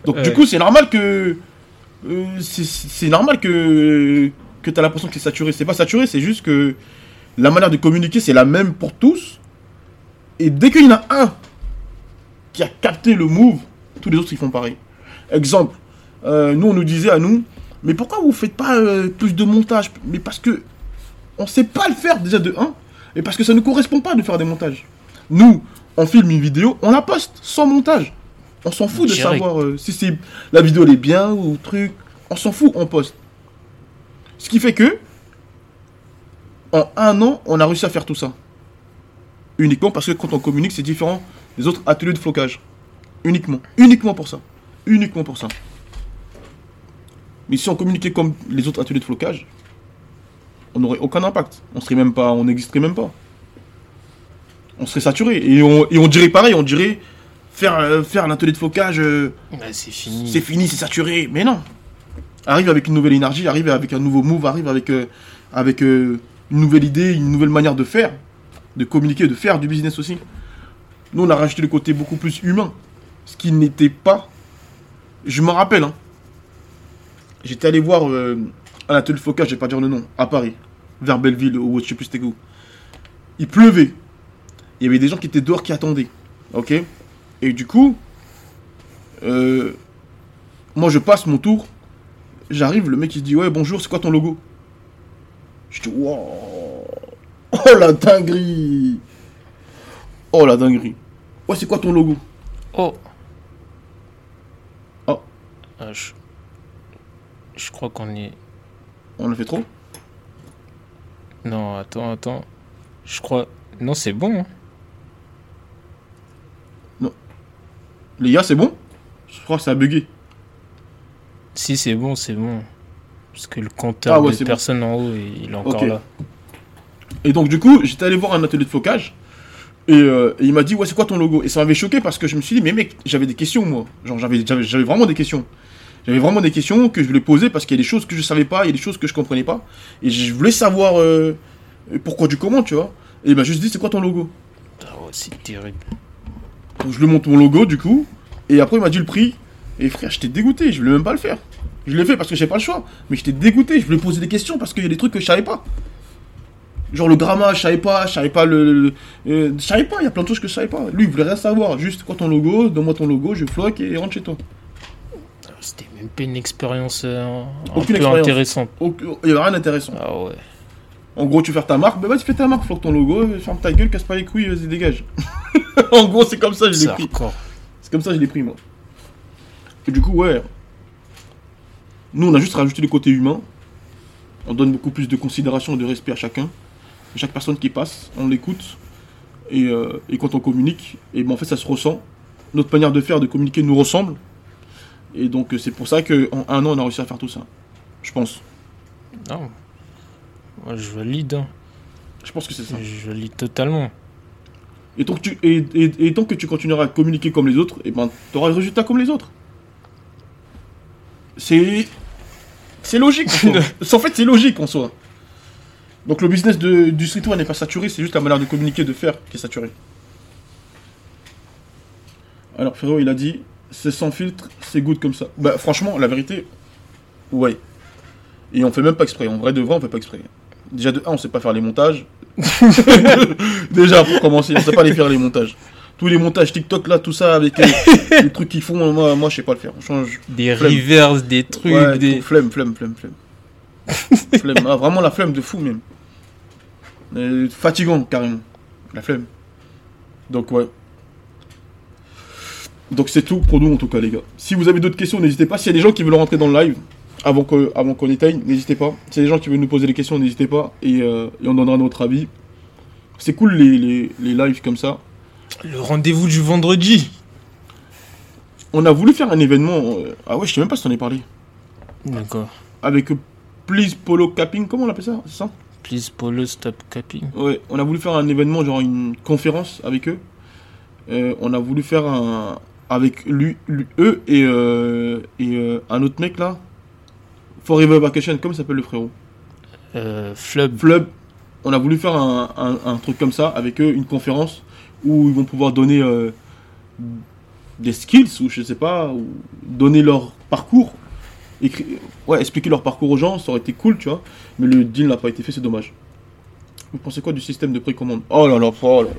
Donc du coup, c'est normal que euh, c'est- c'est normal que que t'as l'impression que c'est saturé. C'est pas saturé, c'est juste que la manière de communiquer c'est la même pour tous. Et dès qu'il y en a un qui a capté le move, tous les autres ils font pareil. Exemple, euh, nous on nous disait à nous, mais pourquoi vous faites pas euh, plus de montage? Mais parce que on sait pas le faire déjà de 1 et parce que ça ne correspond pas de faire des montages. Nous, on filme une vidéo, on la poste sans montage. On s'en fout de
Direct.
savoir euh, si c'est la vidéo elle est bien ou truc. On s'en fout, on poste. Ce qui fait que en un an, on a réussi à faire tout ça. Uniquement parce que quand on communique, c'est différent des autres ateliers de flocage. Uniquement. Uniquement pour ça. Uniquement pour ça. Mais si on communiquait comme les autres ateliers de flocage, on n'aurait aucun impact. On serait même pas, on n'existerait même pas. On serait saturé. Et on, et on dirait pareil, on dirait faire, euh, faire un atelier de flocage, euh,
Bah, c'est fini.
c'est fini, c'est saturé. Mais non. Arrive avec une nouvelle énergie, arrive avec un nouveau move, arrive avec, euh, avec une nouvelle idée, une nouvelle manière de faire, de communiquer, de faire du business aussi. Nous, on a rajouté le côté beaucoup plus humain. Ce qui n'était pas. Je me rappelle, hein. J'étais allé voir euh, un atelier de flocage, je vais pas dire le nom, à Paris, vers Belleville ou je sais plus c'était où. il pleuvait. Il y avait des gens qui étaient dehors qui attendaient. Ok? Et du coup, euh, moi je passe mon tour. J'arrive, le mec il dit Ouais, bonjour, c'est quoi ton logo? Je dis Wow Oh la dinguerie Oh la dinguerie Ouais, c'est quoi ton logo?
Oh.
Oh.
Ah, je... je crois qu'on est.
On a fait trop
Non, attends, attends. Je crois. Non, c'est bon. hein.
Les gars, c'est bon Je crois que ça a bugué.
Si, c'est bon, c'est bon. Parce que le compteur
Ah ouais,
de
c'est bon.
personne en haut, il est encore là.
Et donc, du coup, j'étais allé voir un atelier de flocage. Et, euh, et il m'a dit, ouais, c'est quoi ton logo? Et ça m'avait choqué parce que je me suis dit, mais mec, j'avais des questions, moi. Genre, j'avais vraiment des questions. J'avais vraiment des questions que je voulais poser parce qu'il y a des choses que je savais pas, il y a des choses que je comprenais pas. Et je voulais savoir euh, pourquoi du comment, tu vois. Et il m'a juste dit, c'est quoi ton logo
ouais, c'est terrible.
Donc, je lui montre mon logo, du coup. Et après, il m'a dit le prix. Et frère, j'étais dégoûté, je voulais même pas le faire. Je l'ai fait parce que j'ai pas le choix. Mais j'étais dégoûté, je voulais poser des questions parce qu'il y a des trucs que je savais pas. Genre le grammage, je savais pas, je savais pas le. le- euh, je savais pas, il y a plein de choses que je savais pas. Lui, il voulait rien savoir. Juste, quoi ton logo, donne-moi ton logo, je floque et rentre chez toi.
C'était même pas une expérience euh, un
Aucune
peu
expérience.
intéressante.
Il y avait rien d'intéressant.
Ah ouais.
En gros, tu veux faire ta marque, bah vas-y, fais ta marque, floque ton logo, ferme ta gueule, casse pas les couilles, vas-y, dégage. <laughs> en gros, c'est comme ça, je l'ai pris. C'est comme ça que je l'ai pris, moi. Et du coup, ouais. Nous, on a juste rajouté le côté humain. On donne beaucoup plus de considération et de respect à chacun. Chaque personne qui passe, on l'écoute. Et, euh, et quand on communique, et ben, en fait, ça se ressent. Notre manière de faire, de communiquer nous ressemble. Et donc, euh, c'est pour ça qu'en un an, on a réussi à faire tout ça. Je pense.
Non. Moi, je valide. hein.
Je pense que c'est ça.
Je valide totalement.
Et tant que tu, et, et- et tant que tu continueras à communiquer comme les autres, et ben, tu auras le résultat comme les autres. C'est. C'est logique. <laughs> en fait, c'est logique en soi. Donc le business de- du streetwear n'est pas saturé, c'est juste la manière de communiquer, de faire qui est saturée. Alors frérot, il a dit, c'est sans filtre, c'est good comme ça. Bah franchement, la vérité, ouais. Et on fait même pas exprès. En vrai de vrai, on fait pas exprès. Déjà de 1, on sait pas faire les montages. <laughs> Déjà pour commencer, on sait pas les faire les montages. Tous les montages TikTok là, tout ça avec euh, les trucs qu'ils font, moi, moi je sais pas le faire. Franchement, je-
Des
Flemme.
reverse, des trucs,
Ouais,
des.
flemme, flemme, flemme, flemme. <laughs> flemme. Ah, vraiment la flemme de fou même. Euh, fatigant carrément. La flemme. Donc ouais. Donc c'est tout pour nous en tout cas les gars. Si vous avez d'autres questions, n'hésitez pas. S'il y a des gens qui veulent rentrer dans le live avant que- avant qu'on éteigne, n'hésitez pas. S'il y a des gens qui veulent nous poser des questions, n'hésitez pas. Et, euh, et on donnera notre avis. C'est cool les, les, les lives comme ça.
Le rendez-vous du vendredi.
On a voulu faire un événement. euh, Ah ouais, je sais même pas si t'en ai parlé.
D'accord.
Avec euh, Please Polo Capping, comment on appelle ça C'est ça?
Please Polo stop capping.
Ouais, on a voulu faire un événement, genre une conférence avec eux. On a voulu faire un. Avec lui, lui- eux et, euh, et euh, un autre mec là. Forever Vacation, comment il s'appelle le frérot?
Euh, Flub.
Flub. On a voulu faire un, un- un truc comme ça avec eux, une conférence où ils vont pouvoir donner des skills ou je sais pas, ou donner leur parcours. Écri- ouais, expliquer leur parcours aux gens, ça aurait été cool, tu vois. Mais le deal n'a pas été fait, c'est dommage. Vous pensez quoi du système de précommande? Oh là là, oh là là.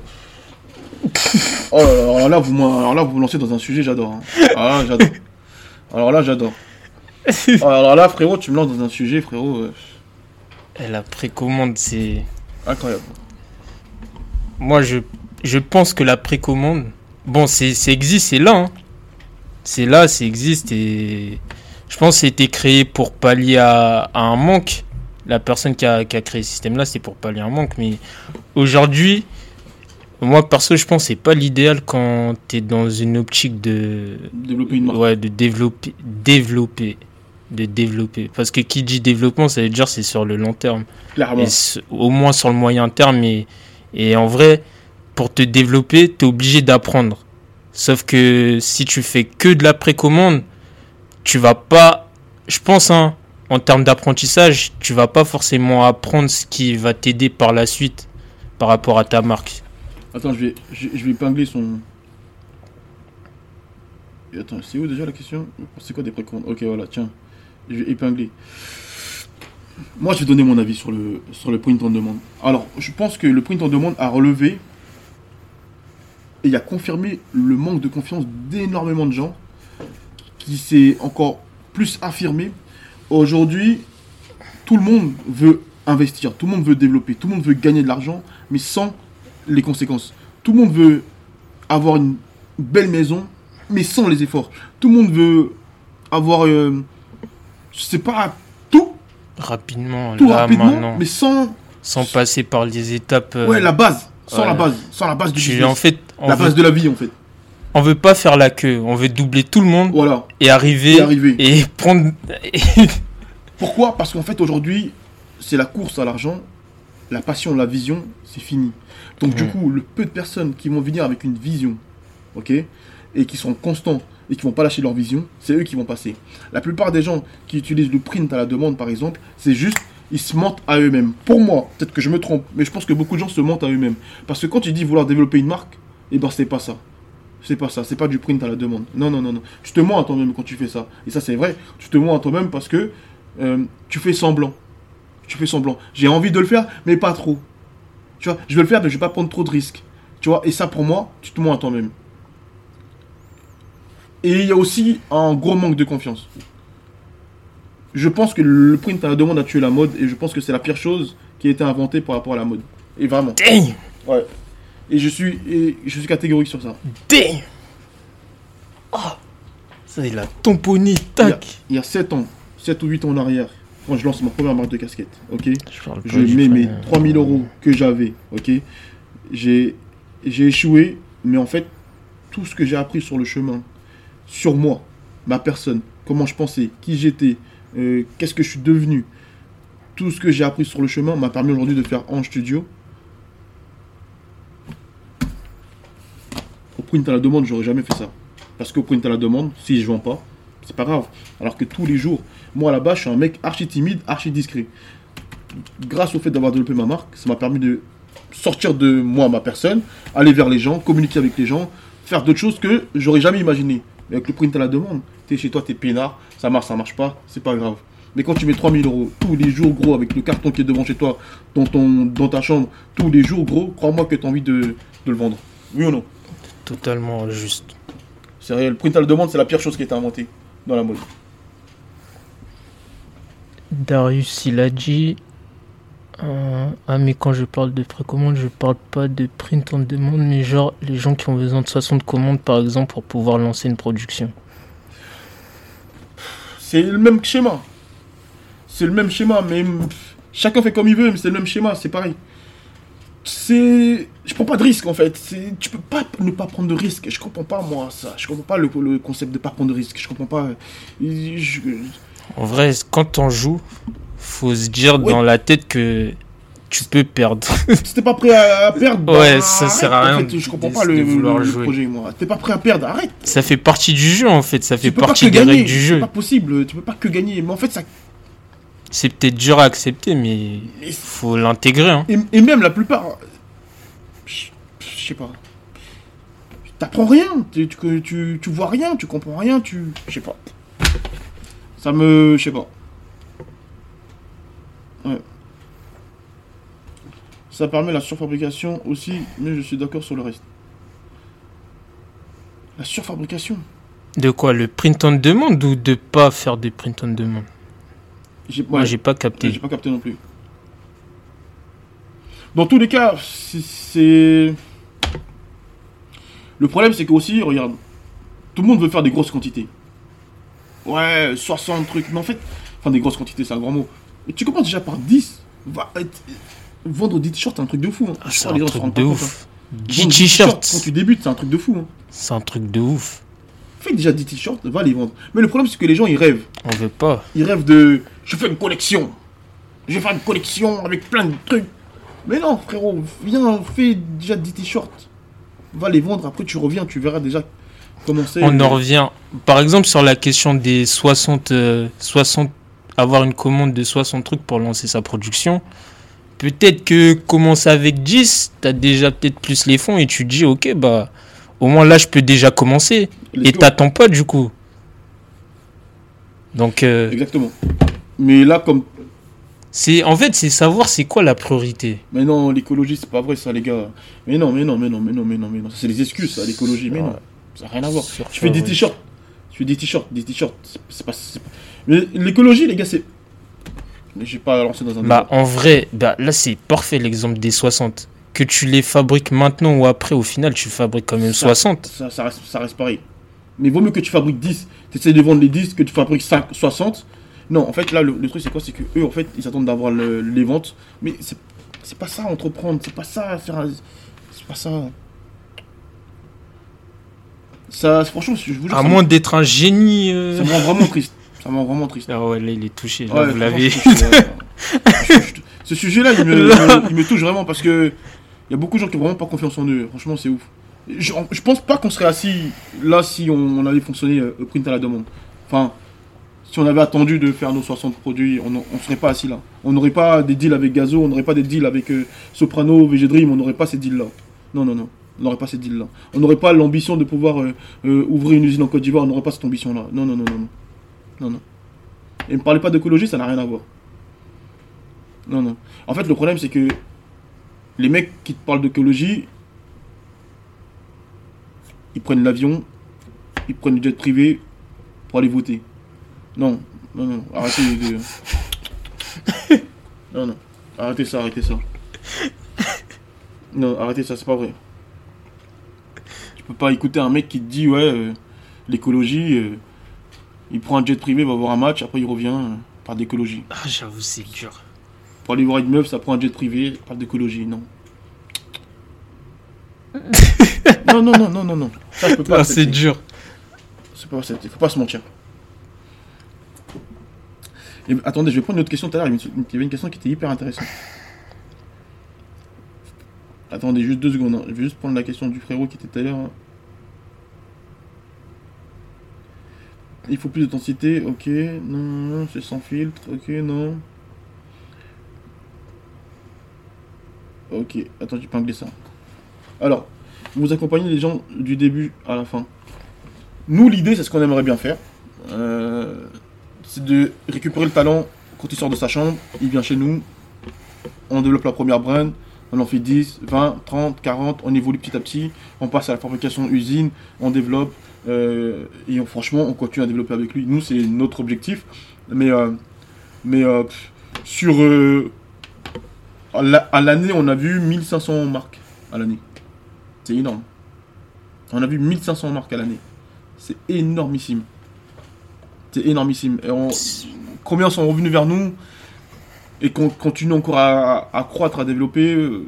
Oh là là, alors là, vous, m'en- alors là, vous me lancez dans un sujet, j'adore. hein. Ah, j'adore. Alors là, j'adore. Oh, alors là, frérot, tu me lances dans un sujet, frérot, euh,
la précommande, c'est.
incroyable.
Moi, je, je pense que la précommande. Bon, c'est existe, c'est là. hein. C'est là, c'est existe et. Je pense que c'était créé pour pallier à, à un manque. La personne qui a, qui a créé ce système-là, c'est pour pallier à un manque. Mais aujourd'hui, moi, perso, je pense que c'est pas l'idéal quand tu es dans une optique de.
Développer une marque.
Ouais, de développer. Développer. De développer. Parce que qui dit développement, ça veut dire c'est sur le long terme.
Clairement.
Et s- au moins sur le moyen terme. Et, et en vrai, pour te développer, tu es obligé d'apprendre. Sauf que si tu fais que de la précommande, tu vas pas, je pense, hein, en termes d'apprentissage, tu vas pas forcément apprendre ce qui va t'aider par la suite par rapport à ta marque.
Attends, je vais, je, vais épingler son. Et attends, c'est où déjà la question? C'est quoi des précommandes? Ok, voilà, tiens. Je vais épingler. Moi, je vais donner mon avis sur le, sur le print on demande. Alors, je pense que le print on demande a relevé et a confirmé le manque de confiance d'énormément de gens qui s'est encore plus affirmé. Aujourd'hui, tout le monde veut investir, tout le monde veut développer, tout le monde veut gagner de l'argent, mais sans les conséquences. Tout le monde veut avoir une belle maison, mais sans les efforts. Tout le monde veut avoir, euh, je sais pas, tout,
Rapidement,
tout
là,
rapidement,
maintenant,
mais sans,
sans passer par les étapes. euh,
ouais, la base, sans
ouais.
la base, sans la base du business.
en fait, on
la
veut,
base de la vie, en fait.
on veut pas faire la queue, on veut doubler tout le monde
Voilà.
et arriver
Et arriver.
et <laughs> prendre. <laughs>
Pourquoi? Parce qu'en fait, aujourd'hui, c'est la course à l'argent, la passion, la vision, c'est fini. Donc, du coup, le peu de personnes qui vont venir avec une vision, ok, et qui sont constants et qui vont pas lâcher leur vision, c'est eux qui vont passer. La plupart des gens qui utilisent le print à la demande, par exemple, c'est juste, ils se mentent à eux-mêmes. Pour moi, peut-être que je me trompe, mais je pense que beaucoup de gens se mentent à eux-mêmes. Parce que quand tu dis vouloir développer une marque, eh ben, c'est pas ça. C'est pas ça, c'est pas du print à la demande. Non, non, non, non. Tu te mens à toi-même quand tu fais ça. Et ça, c'est vrai. Tu te mens à toi-même parce que euh, tu fais semblant. Tu fais semblant. J'ai envie de le faire, mais pas trop. Tu vois, je vais le faire, mais je vais pas prendre trop de risques. Tu vois, et ça, pour moi, tu te mens à toi-même. Et il y a aussi un gros manque de confiance. Je pense que le print à la demande a tué la mode et je pense que c'est la pire chose qui a été inventée par rapport à la mode. Et vraiment.
Dang!
Ouais. Et je suis, et je suis catégorique sur ça.
Dang! Oh! Ça, il a tamponné,
Il y a-
tac!
Il y a 7 ans, 7 ou 8 ans en arrière, quand je lance ma première marque de casquette, ok?
Je,
mets mes
frère.
3000 euros que j'avais, ok? J'ai échoué, mais en fait, tout ce que j'ai appris sur le chemin, sur moi, ma personne, comment je pensais, qui j'étais, euh, qu'est-ce que je suis devenu, tout ce que j'ai appris sur le chemin m'a permis aujourd'hui de faire en studio. Au print à la demande, j'aurais jamais fait ça. Parce qu'au print à la demande, si je vends pas, c'est pas grave. Alors que tous les jours, moi là-bas, je suis un mec archi timide, archi discret. Grâce au fait d'avoir développé ma marque, ça m'a permis de sortir de moi, ma personne, aller vers les gens, communiquer avec les gens, faire d'autres choses que j'aurais jamais imaginé. Mais avec le print à la demande, t'es chez toi, t'es peinard, ça marche, ça marche pas, c'est pas grave. Mais quand tu mets 3000 euros tous les jours, gros, avec le carton qui est devant chez toi, dans, ton, dans ta chambre, tous les jours, gros, crois-moi que t'as envie de, de le vendre. Oui ou non?
Totalement juste.
C'est réel. Le print à la demande, c'est la pire chose qui a été inventée dans la mode.
Darius, il a dit. euh, ah, mais quand je parle de précommande, je parle pas de print on demande, mais genre les gens qui ont besoin de 60 commandes par exemple pour pouvoir lancer une production.
C'est le même schéma. C'est le même schéma, mais chacun fait comme il veut, mais c'est le même schéma, c'est pareil. C'est. Je prends pas de risque en fait. C'est- Tu peux pas ne pas prendre de risque. Je comprends pas moi ça. Je comprends pas le, le concept de pas prendre de risque. Je comprends pas. Je-
En vrai, quand on joue, faut se dire
Ouais.
dans la tête que tu peux perdre. <laughs>
Si t'es pas prêt à, à perdre,
Ouais,
bah,
ça sert
arrête,
à
en
rien
fait. je comprends pas le, projet moi. T'es pas prêt à perdre, arrête.
ça fait partie du jeu en fait, ça fait
tu
partie des
gagner.
règles du
C'est
jeu.
pas possible. Tu peux pas que gagner. Mais en fait ça.
C'est peut-être dur à accepter, mais
mais
faut l'intégrer. Hein.
Et, et même la plupart. Je sais pas. T'apprends rien. Tu, tu, tu, tu vois rien. Tu comprends rien. Tu. Je sais pas. Ça me. Je sais pas. Ouais. Ça permet la surfabrication aussi, mais je suis d'accord sur le reste. La surfabrication.
De quoi Le print on demande ou de pas faire des print on demande
J'ai
Moi,
ouais.
j'ai pas capté.
J'ai pas capté non plus. Dans tous les cas, c'est-. Le problème, c'est que aussi, regarde, tout le monde veut faire des grosses quantités. Ouais, 60 trucs. Mais en fait, enfin, des grosses quantités, c'est un grand mot. Mais tu commences déjà par 10. Va, être- vendre des t-shirts, c'est un truc de fou. Hein.
Ah, c'est un truc de ouf.
hein.
10
Vendre des
t-shirts,
Quand tu débutes, c'est un truc de fou.
C'est un truc de ouf.
Fais déjà 10 t-shirts, va les vendre. Mais le problème, c'est que les gens, ils rêvent.
On veut pas.
Ils rêvent de. Je fais une collection. Je vais faire une collection avec plein de trucs. Mais non, frérot, viens, fais déjà 10 t-shirts. Va les vendre, après tu reviens, tu verras déjà comment c'est.
On en revient. Par exemple, sur la question des 60, euh, 60, avoir une commande de 60 trucs pour lancer sa production. Peut-être que commencer avec 10, t'as déjà peut-être plus les fonds et tu te dis, ok, bah, au moins là, je peux déjà commencer. Et
go.
t'attends pas du coup. Donc, euh,
Exactement. Mais là, comme
C'est en fait, c'est savoir c'est quoi la priorité.
Mais non, l'écologie, c'est pas vrai ça, les gars. Mais non, mais non, mais non, mais non, mais non, mais non. C'est des excuses, ça, l'écologie. Mais non, ça n'a rien à voir.
Sur
Tu fais des t-shirts. Tu fais des t-shirts, des t-shirts. c'est- pas, Mais l'écologie, les gars, c'est. Mais j'ai pas lancé dans un.
Bah,
débat.
en vrai, bah, là, c'est parfait l'exemple des 60. Que tu les fabriques maintenant ou après, au final, tu fabriques quand même
Ça-
60.
Ça, ça, reste, ça reste pareil. Mais vaut mieux que tu fabriques 10, tu essaies de vendre les 10, que tu fabriques 5, 60. Non, en fait, là, le, le truc, c'est quoi? C'est que eux, en fait, ils attendent d'avoir le- les ventes. Mais c'est c'est pas ça, entreprendre. C'est pas ça, faire. un- C'est pas ça. Ça, franchement, je vous jure,
À moins d'être un génie. euh,
ça me rend vraiment triste. Ça me rend vraiment triste.
Ah ouais, là, il est touché. Là,
Ouais,
vous l'avez.
ouais. <laughs> Ce sujet-là, il me, il me- il me touche vraiment parce que il y a beaucoup de gens qui ont vraiment pas confiance en eux. Franchement, c'est ouf. Je, pense pas qu'on serait assis là si on, avait fonctionné euh, au print à la demande. Enfin, si on avait attendu de faire nos 60 produits, on ne serait pas assis là. On n'aurait pas des deals avec Gazo, on n'aurait pas des deals avec euh, Soprano, VG Dream, on n'aurait pas ces deals-là. Non, non, non. On n'aurait pas ces deals-là. On n'aurait pas l'ambition de pouvoir euh, ouvrir une usine en Côte d'Ivoire, on n'aurait pas cette ambition-là. Non, non, non, non, non. Non, non. Et ne me parlez pas d'écologie, ça n'a rien à voir. Non, non. En fait, le problème, c'est que les mecs qui te parlent d'écologie, ils prennent l'avion, ils prennent le jet privé pour aller voter. Non, non, non, arrêtez de... <laughs> Non, non, arrêtez ça, arrêtez ça. Non, arrêtez ça, c'est pas vrai. Tu peux pas écouter un mec qui te dit, ouais, euh, l'écologie, euh, il prend un jet privé, va voir un match, après il revient, euh, par d'écologie.
Ah, j'avoue, c'est dur.
Pour aller voir une meuf, ça prend un jet privé, pas d'écologie, non. <laughs> non, non, non, non, non, non. Ça, je peux pas
Ah, c'est dur.
C'est pas faut pas se mentir. Et, attendez, je vais prendre une autre question tout à l'heure. Il y avait une question qui était hyper intéressante. Attendez, juste deux secondes. hein. Je vais juste prendre la question du frérot qui était tout à l'heure. hein. Il faut plus d'authenticité, ok. Non, non, non, c'est sans filtre, ok, non. Ok, attends, j'ai épinglé ça. Alors, vous accompagnez les gens du début à la fin. Nous, l'idée, c'est ce qu'on aimerait bien faire. Euh, c'est de récupérer le talent quand il sort de sa chambre, il vient chez nous, on développe la première brand, on en fait 10, 20, 30, 40, on évolue petit à petit, on passe à la fabrication usine, on développe, euh, et franchement, on continue à développer avec lui. Nous, c'est notre objectif. Mais, euh, mais euh, sur. À l'année, on a vu 1500 marques à l'année. C'est énorme. On a vu 1500 marques à l'année. C'est énormissime. C'est énormissime. Et on- combien sont revenus vers nous et qu'on continue encore à, à croître, à développer, euh,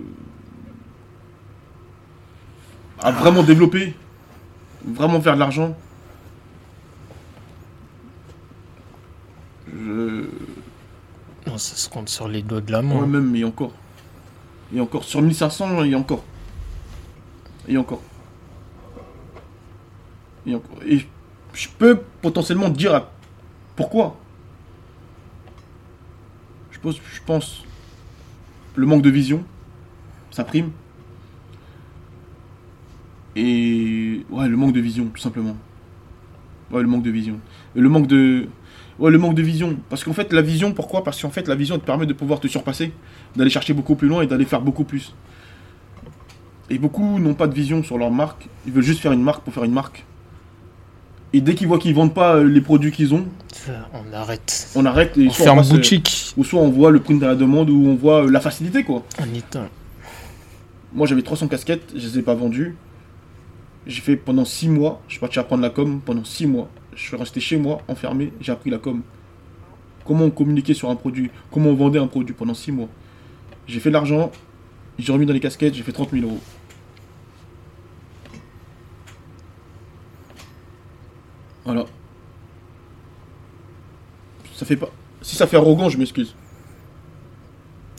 à vraiment développer, vraiment faire de l'argent? Je...
Ça se compte sur les doigts de la main.
Ouais, même, mais encore. Et encore. Sur 1500, et encore. Et encore. Et encore. Et je peux potentiellement dire pourquoi. Je pense, je pense. Le manque de vision. Ça prime. Et. Ouais, le manque de vision, tout simplement. Ouais, le manque de vision. Et le manque de. Ouais, le manque de vision. Parce qu'en fait, la vision, pourquoi? Parce qu'en fait, la vision elle te permet de pouvoir te surpasser, d'aller chercher beaucoup plus loin et d'aller faire beaucoup plus. Et beaucoup n'ont pas de vision sur leur marque. Ils veulent juste faire une marque pour faire une marque. Et dès qu'ils voient qu'ils vendent pas euh, les produits qu'ils ont,
On arrête.
on arrête et
On
soit
ferme
passe, euh,
boutique.
ou soit on voit le print à la demande ou on voit euh, la facilité quoi.
On éteint.
Moi j'avais 300 casquettes, je les ai pas vendues. J'ai fait pendant 6 mois, je suis parti apprendre la com pendant 6 mois. Je suis resté chez moi, enfermé, j'ai appris la com. Comment on communiquait sur un produit, comment on vendait un produit pendant 6 mois? J'ai fait de l'argent, j'ai remis dans les casquettes, j'ai fait 30 000 euros. Voilà. Ça fait pas. Si ça fait arrogant, je m'excuse.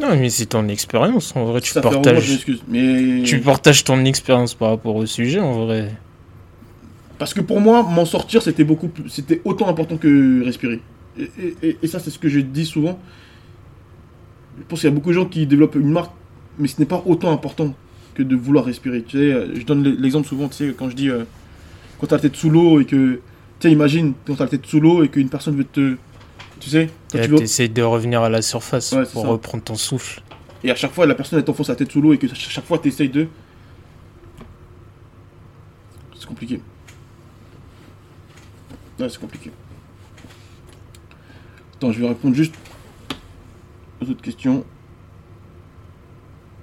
Non, mais c'est ton expérience. En vrai,
Si
tu
fait arrogant, je
partages.
m'excuse. Mais.
Tu partages ton expérience par rapport au sujet, en vrai.
Parce que pour moi, m'en sortir, c'était beaucoup c'était autant important que respirer. Et, et- et- et ça, c'est ce que je dis souvent. Je pense qu'il y a beaucoup de gens qui développent une marque, mais ce n'est pas autant important que de vouloir respirer. Tu sais, euh, je donne l'exemple souvent, tu sais, quand je dis, euh, quand t'as la tête sous l'eau et que, tu sais, imagine, quand t'as la tête sous l'eau et qu'une personne veut te, Tu sais tu veux-
T'essayes de revenir à la surface
Ouais,
pour
ça.
reprendre ton souffle.
Et à chaque fois, la personne elle t'enfonce la tête sous l'eau et que ch- chaque fois tu essayes de. C'est compliqué. Ouais, c'est compliqué. Attends, je vais répondre juste aux autres questions.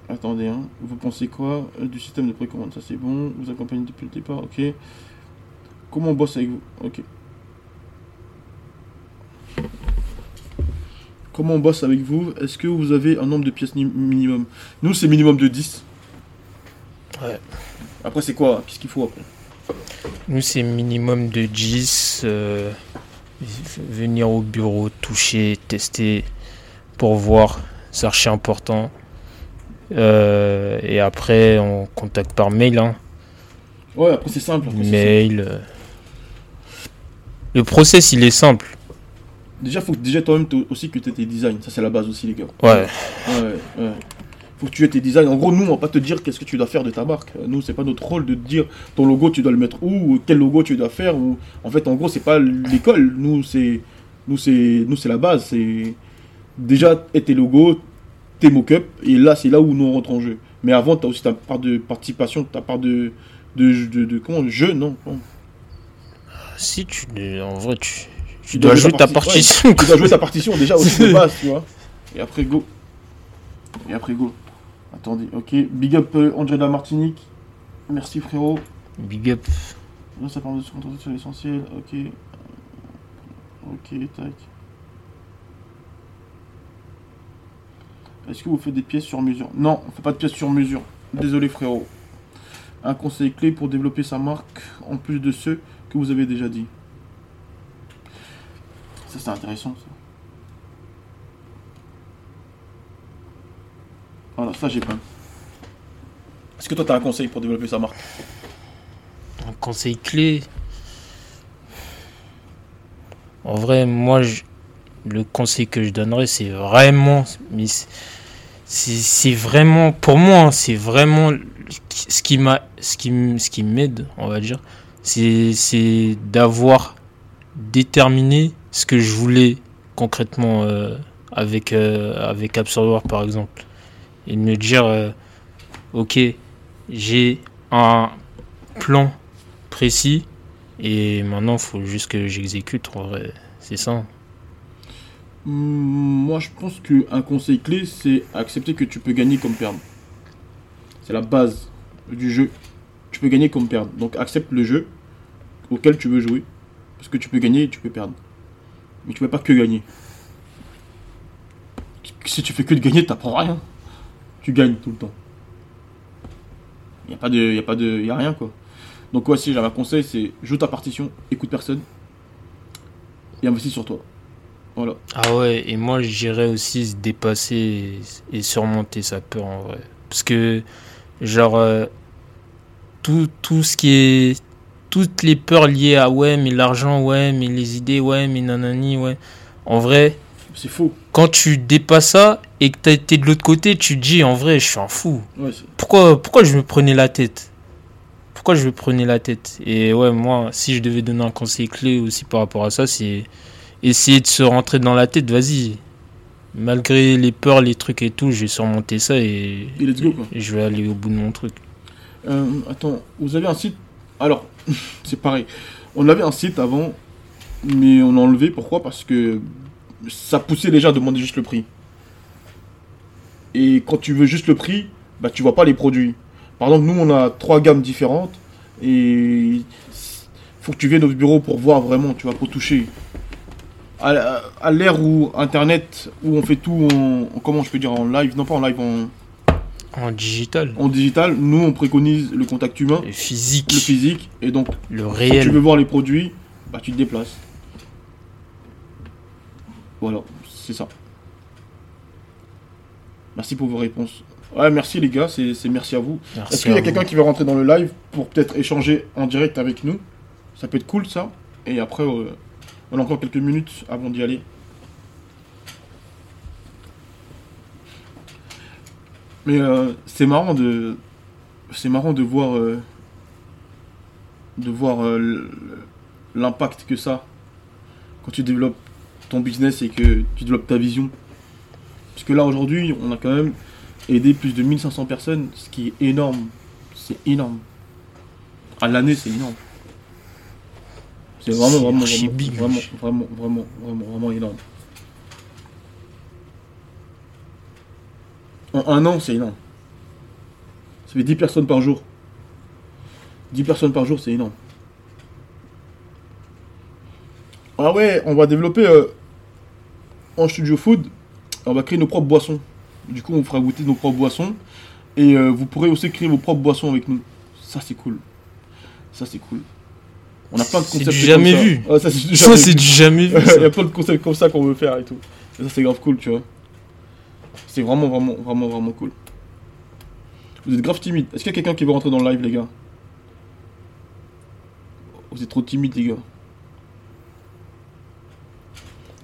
Attendez, hein. Vous pensez quoi euh, du système de précommande? Ça c'est bon. Vous accompagnez depuis le départ, ok. Comment on bosse avec vous? Ok. Comment on bosse avec vous? Est-ce que vous avez un nombre de pièces ni- minimum? Nous, c'est minimum de 10.
Ouais.
Après, c'est quoi? Qu'est-ce qu'il faut après?
Nous, c'est minimum de 10. euh, venir au bureau, toucher, tester pour voir. C'est archi important. Euh, et après, on contacte par mail. hein.
Ouais, après, c'est simple. après,
Mail. euh. Le process, il est simple.
Déjà, faut que déjà toi-même aussi que tu aies tes designs. Ça, c'est la base aussi, les gars.
Ouais.
Ouais, ouais. Faut que tu aies tes designs. En gros, nous, on va pas te dire qu'est-ce que tu dois faire de ta marque. Nous, c'est pas notre rôle de te dire ton logo, tu dois le mettre où, ou quel logo tu dois faire. Ou... En fait, en gros, c'est pas l'école. Nous, c'est nous, c'est nous, c'est la base. C'est déjà tes logos, tes mock-up. Et là, c'est là où nous on rentre en jeu. Mais avant, tu as aussi ta part de participation, ta part de de, de, de- comment jeu, non?
Si tu. En vrai, tu, tu dois
dois jouer ta
partition.
Tu dois jouer ta partition déjà aussi de <laughs> base, tu vois. Et après, go. Et après, go. Attendez, ok. Big up euh, André de la Martinique. Merci frérot.
Big up.
Là, ça permet de se concentrer sur l'essentiel. Ok. Ok, tac. Est-ce que vous faites des pièces sur mesure? Non, on fait pas de pièces sur mesure. Désolé frérot. Un conseil clé pour développer sa marque, en plus de ceux que vous avez déjà dit. Ça c'est intéressant ça. Voilà, ça j'ai pas. Est-ce que toi t'as un conseil pour développer sa marque?
Un conseil clé? En vrai, moi, je- le conseil que je donnerais, c'est vraiment. Mais c'est- vraiment. Pour moi, hein, c'est vraiment. Ce qui m'a. Ce qui, m- ce qui m'aide, on va dire. C'est c'est d'avoir déterminé ce que je voulais concrètement euh, avec, euh, avec Absorber, par exemple. Et de me dire. euh, ok, j'ai un plan précis et maintenant il faut juste que j'exécute c'est ça
Hmm, Moi, je pense qu'un conseil clé, c'est accepter que tu peux gagner comme perdre. C'est la base du jeu. Tu peux gagner comme perdre. Donc, accepte le jeu auquel tu veux jouer. Parce que tu peux gagner et tu peux perdre. Mais tu peux pas que gagner. Si tu fais que de gagner, t'apprends rien. Tu gagnes tout le temps. Il n'y a pas de. Y a pas de. Y a rien quoi. Donc, ouais, si j'avais un conseil, c'est joue ta partition, écoute personne. Et investis sur toi. Voilà.
ah ouais et moi je dirais aussi se dépasser et, et surmonter sa peur en vrai parce que genre euh, tout, tout ce qui est toutes les peurs liées à ouais mais l'argent ouais mais les idées ouais mais nanani ouais en vrai
C'est faux.
quand tu dépasses ça et que été de l'autre côté tu te dis en vrai je suis un fou
Ouais,
pourquoi, pourquoi je me prenais la tête? Pourquoi je me prenais la tête? Et ouais, moi, si je devais donner un conseil clé aussi par rapport à ça, c'est essayer de se rentrer dans la tête, vas-y. Malgré les peurs, les trucs et tout, je vais surmonter ça et,
Et let's go, quoi.
et je vais aller au bout de mon truc.
Euh, attends, vous avez un site? Alors, <laughs> c'est pareil. On avait un site avant, mais on a enlevé. Pourquoi? Parce que ça poussait les gens à demander juste le prix. Et quand tu veux juste le prix, bah tu vois pas les produits. Par exemple, nous on a trois gammes différentes et faut que tu viennes au bureau pour voir vraiment, tu vois, pour toucher. À, l'ère où Internet, où on fait tout en, en- comment je peux dire en live, non pas en live, en,
En digital,
en digital, nous on préconise le contact humain,
le physique,
le physique, et donc
le
si tu
réel.
veux voir les produits, bah tu te déplaces. Voilà, c'est ça. Merci pour vos réponses. Ouais, merci les gars, c'est merci à vous. Est-ce qu'il y a quelqu'un qui veut rentrer dans le live pour peut-être échanger en direct avec nous? Ça peut être cool ça. Et après, euh, on a encore quelques minutes avant d'y aller. Mais euh, c'est marrant de, c'est marrant de voir, euh, de voir euh, l'impact que ça quand tu développes ton business et que tu développes ta vision. Parce que là, aujourd'hui, on a quand même aidé plus de 1500 personnes, ce qui est énorme. C'est énorme. À l'année, c'est énorme. C'est vraiment, vraiment, vraiment,
big,
vraiment, vraiment, vraiment, vraiment, vraiment énorme. En un an, c'est énorme. Ça fait 10 personnes par jour. 10 personnes par jour, c'est énorme. Ah ouais, on va développer euh, en studio food, on va créer nos propres boissons. Du coup, on fera goûter nos propres boissons. Et euh, vous pourrez aussi créer vos propres boissons avec nous. Ça, c'est cool. Ça, c'est cool. On a plein de
C'est
concepts. comme
jamais
ça.
vu.
Ça, c'est du <laughs>
Ça,
jamais
c'est
vu.
du jamais vu. <laughs>
Il y a plein de concepts comme ça qu'on veut faire et tout. Et ça, c'est grave cool, tu vois. C'est vraiment, vraiment, vraiment, vraiment cool. Vous êtes grave timide. Est-ce qu'il y a quelqu'un qui veut rentrer dans le live, les gars? Vous êtes trop timide, les gars.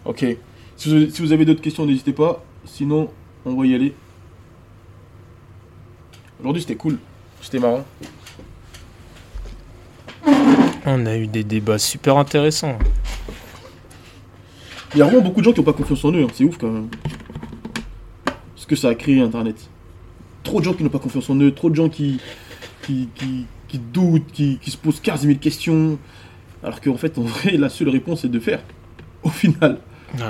Ok. Si vous avez, d'autres questions, n'hésitez pas. Sinon, on va y aller. Aujourd'hui, c'était cool. C'était marrant.
On a eu des débats super intéressants.
Il y a vraiment beaucoup de gens qui n'ont pas confiance en eux. hein. C'est ouf quand même. Ce que ça a créé Internet. Trop de gens qui n'ont pas confiance en eux. Trop de gens qui, qui, qui, qui doutent, qui, qui se posent 15 000 questions. Alors qu'en fait, en vrai, la seule réponse est de faire. Au final.
Ouais.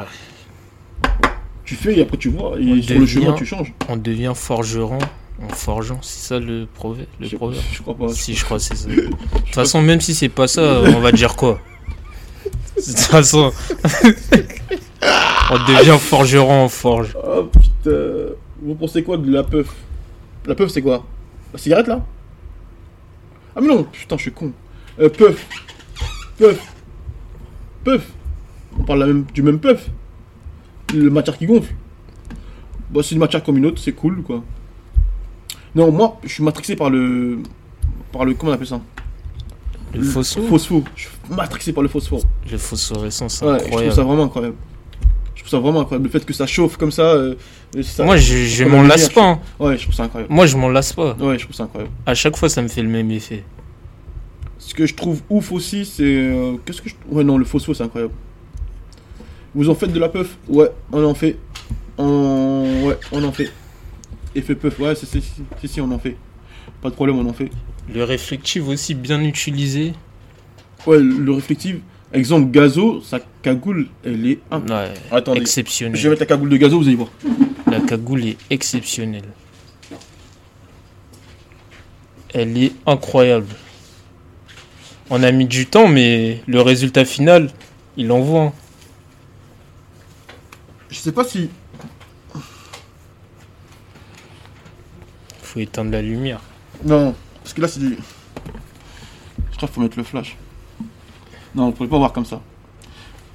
Tu fais et après tu vois. Et
On
sur le chemin,
devient-
tu changes.
On devient forgeron en forgeant. C'est ça le proverbe. Le
Je,
proverbe.
je crois pas.
Si, je crois c'est ça. De toute façon, même si c'est pas ça, on va dire quoi? De toute façon, on devient forgeron en forge.
Oh putain. Vous pensez quoi de la puff La puff, c'est quoi? La cigarette là? Ah, mais non, putain, je suis con. Euh, puff. Puff. Puff. On parle la même, du même puff. Le matière qui gonfle. Bah, c'est une matière comme une autre, c'est cool quoi. Non, moi, je suis matrixé par le. Par le. Comment on appelle ça?
Le phospho,
Phospho. Je suis matrixé par le phosphore.
le phosphorescent, c'est
Ouais, je trouve
incroyable.
ça vraiment incroyable. Je trouve ça vraiment incroyable. Le fait que ça chauffe comme ça. euh, ça-
Moi, je, m'en
la
lasse pas. hein.
Ouais, je trouve ça incroyable.
Moi, je m'en lasse pas.
Ouais, je trouve ça incroyable.
À chaque fois, ça me fait le même effet.
Ce que je trouve ouf aussi, c'est. euh, Qu'est-ce que je. Ouais, non, le phospho, c'est incroyable. Vous en faites de la puff Ouais, on en fait. On... Ouais, on en fait. Effet puff, ouais, c'est, si, si, si, on en fait. Pas de problème, on en fait.
Le réflectif aussi bien utilisé.
Ouais, le le réflective. Exemple, Gazo, sa cagoule, elle est. imp-
Ouais,
Attendez.
exceptionnel.
Je vais mettre la cagoule de Gazo, vous allez voir.
La cagoule est exceptionnelle. Elle est incroyable. On a mis du temps, mais le résultat final, il envoie.
Je sais pas si.
Faut éteindre la lumière.
Non, parce que là, c'est du. Je crois qu'il faut mettre le flash. Non, on pourrait pas voir comme ça.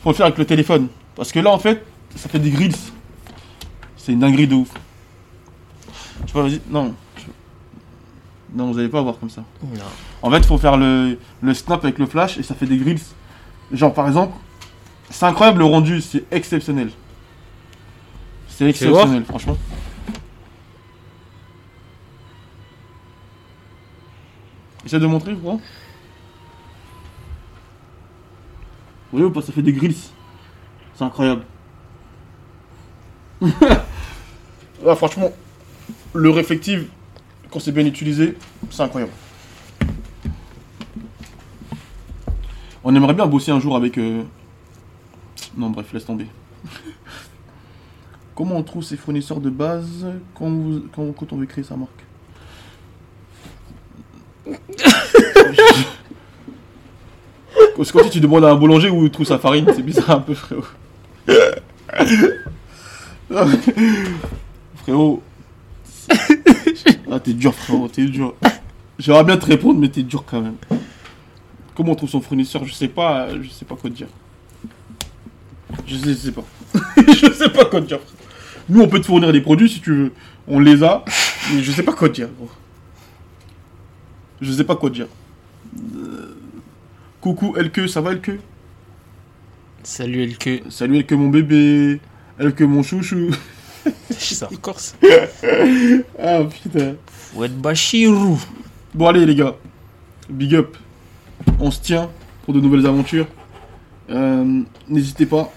Faut le faire avec le téléphone. Parce que là, en fait, ça fait des grilles. C'est une dinguerie de ouf. Tu vois, vas-y. Non. Non, vous allez pas voir comme ça.
Non.
En fait, il faut faire le, le snap avec le flash et ça fait des grilles. Genre, par exemple, c'est incroyable le rendu, c'est exceptionnel. C'est exceptionnel, franchement. Essaie de montrer, quoi. Vous voyez ou pas, ça fait des grilles. C'est incroyable. <laughs> Franchement, le réflective, quand c'est bien utilisé, c'est incroyable. On aimerait bien bosser un jour avec. euh, Non, bref, laisse tomber. Comment on trouve ses fournisseurs de base quand, vous- quand, quand on veut créer sa marque <laughs> Parce que quand tu demandes à un boulanger où il trouve sa farine, c'est bizarre un peu, frérot. <laughs> frérot. Ah, t'es dur, frérot, t'es dur. J'aimerais bien te répondre, mais t'es dur quand même. Comment on trouve son fournisseur Je sais pas, je sais pas quoi te dire. Je sais, je sais pas. <laughs> je sais pas quoi te dire. Nous, on peut te fournir des produits si tu veux. On les a, mais je sais pas quoi dire. gros. Je sais pas quoi dire. Euh, Coucou Elke, ça va Elke?
Salut Elke.
Salut Elke mon bébé. Elke mon chouchou. <laughs>
Ça corse.
ah putain.
Fouet Bachirou.
Bon allez les gars, big up. On se tient pour de nouvelles aventures. Euh, N'hésitez pas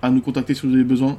à nous contacter si vous avez besoin.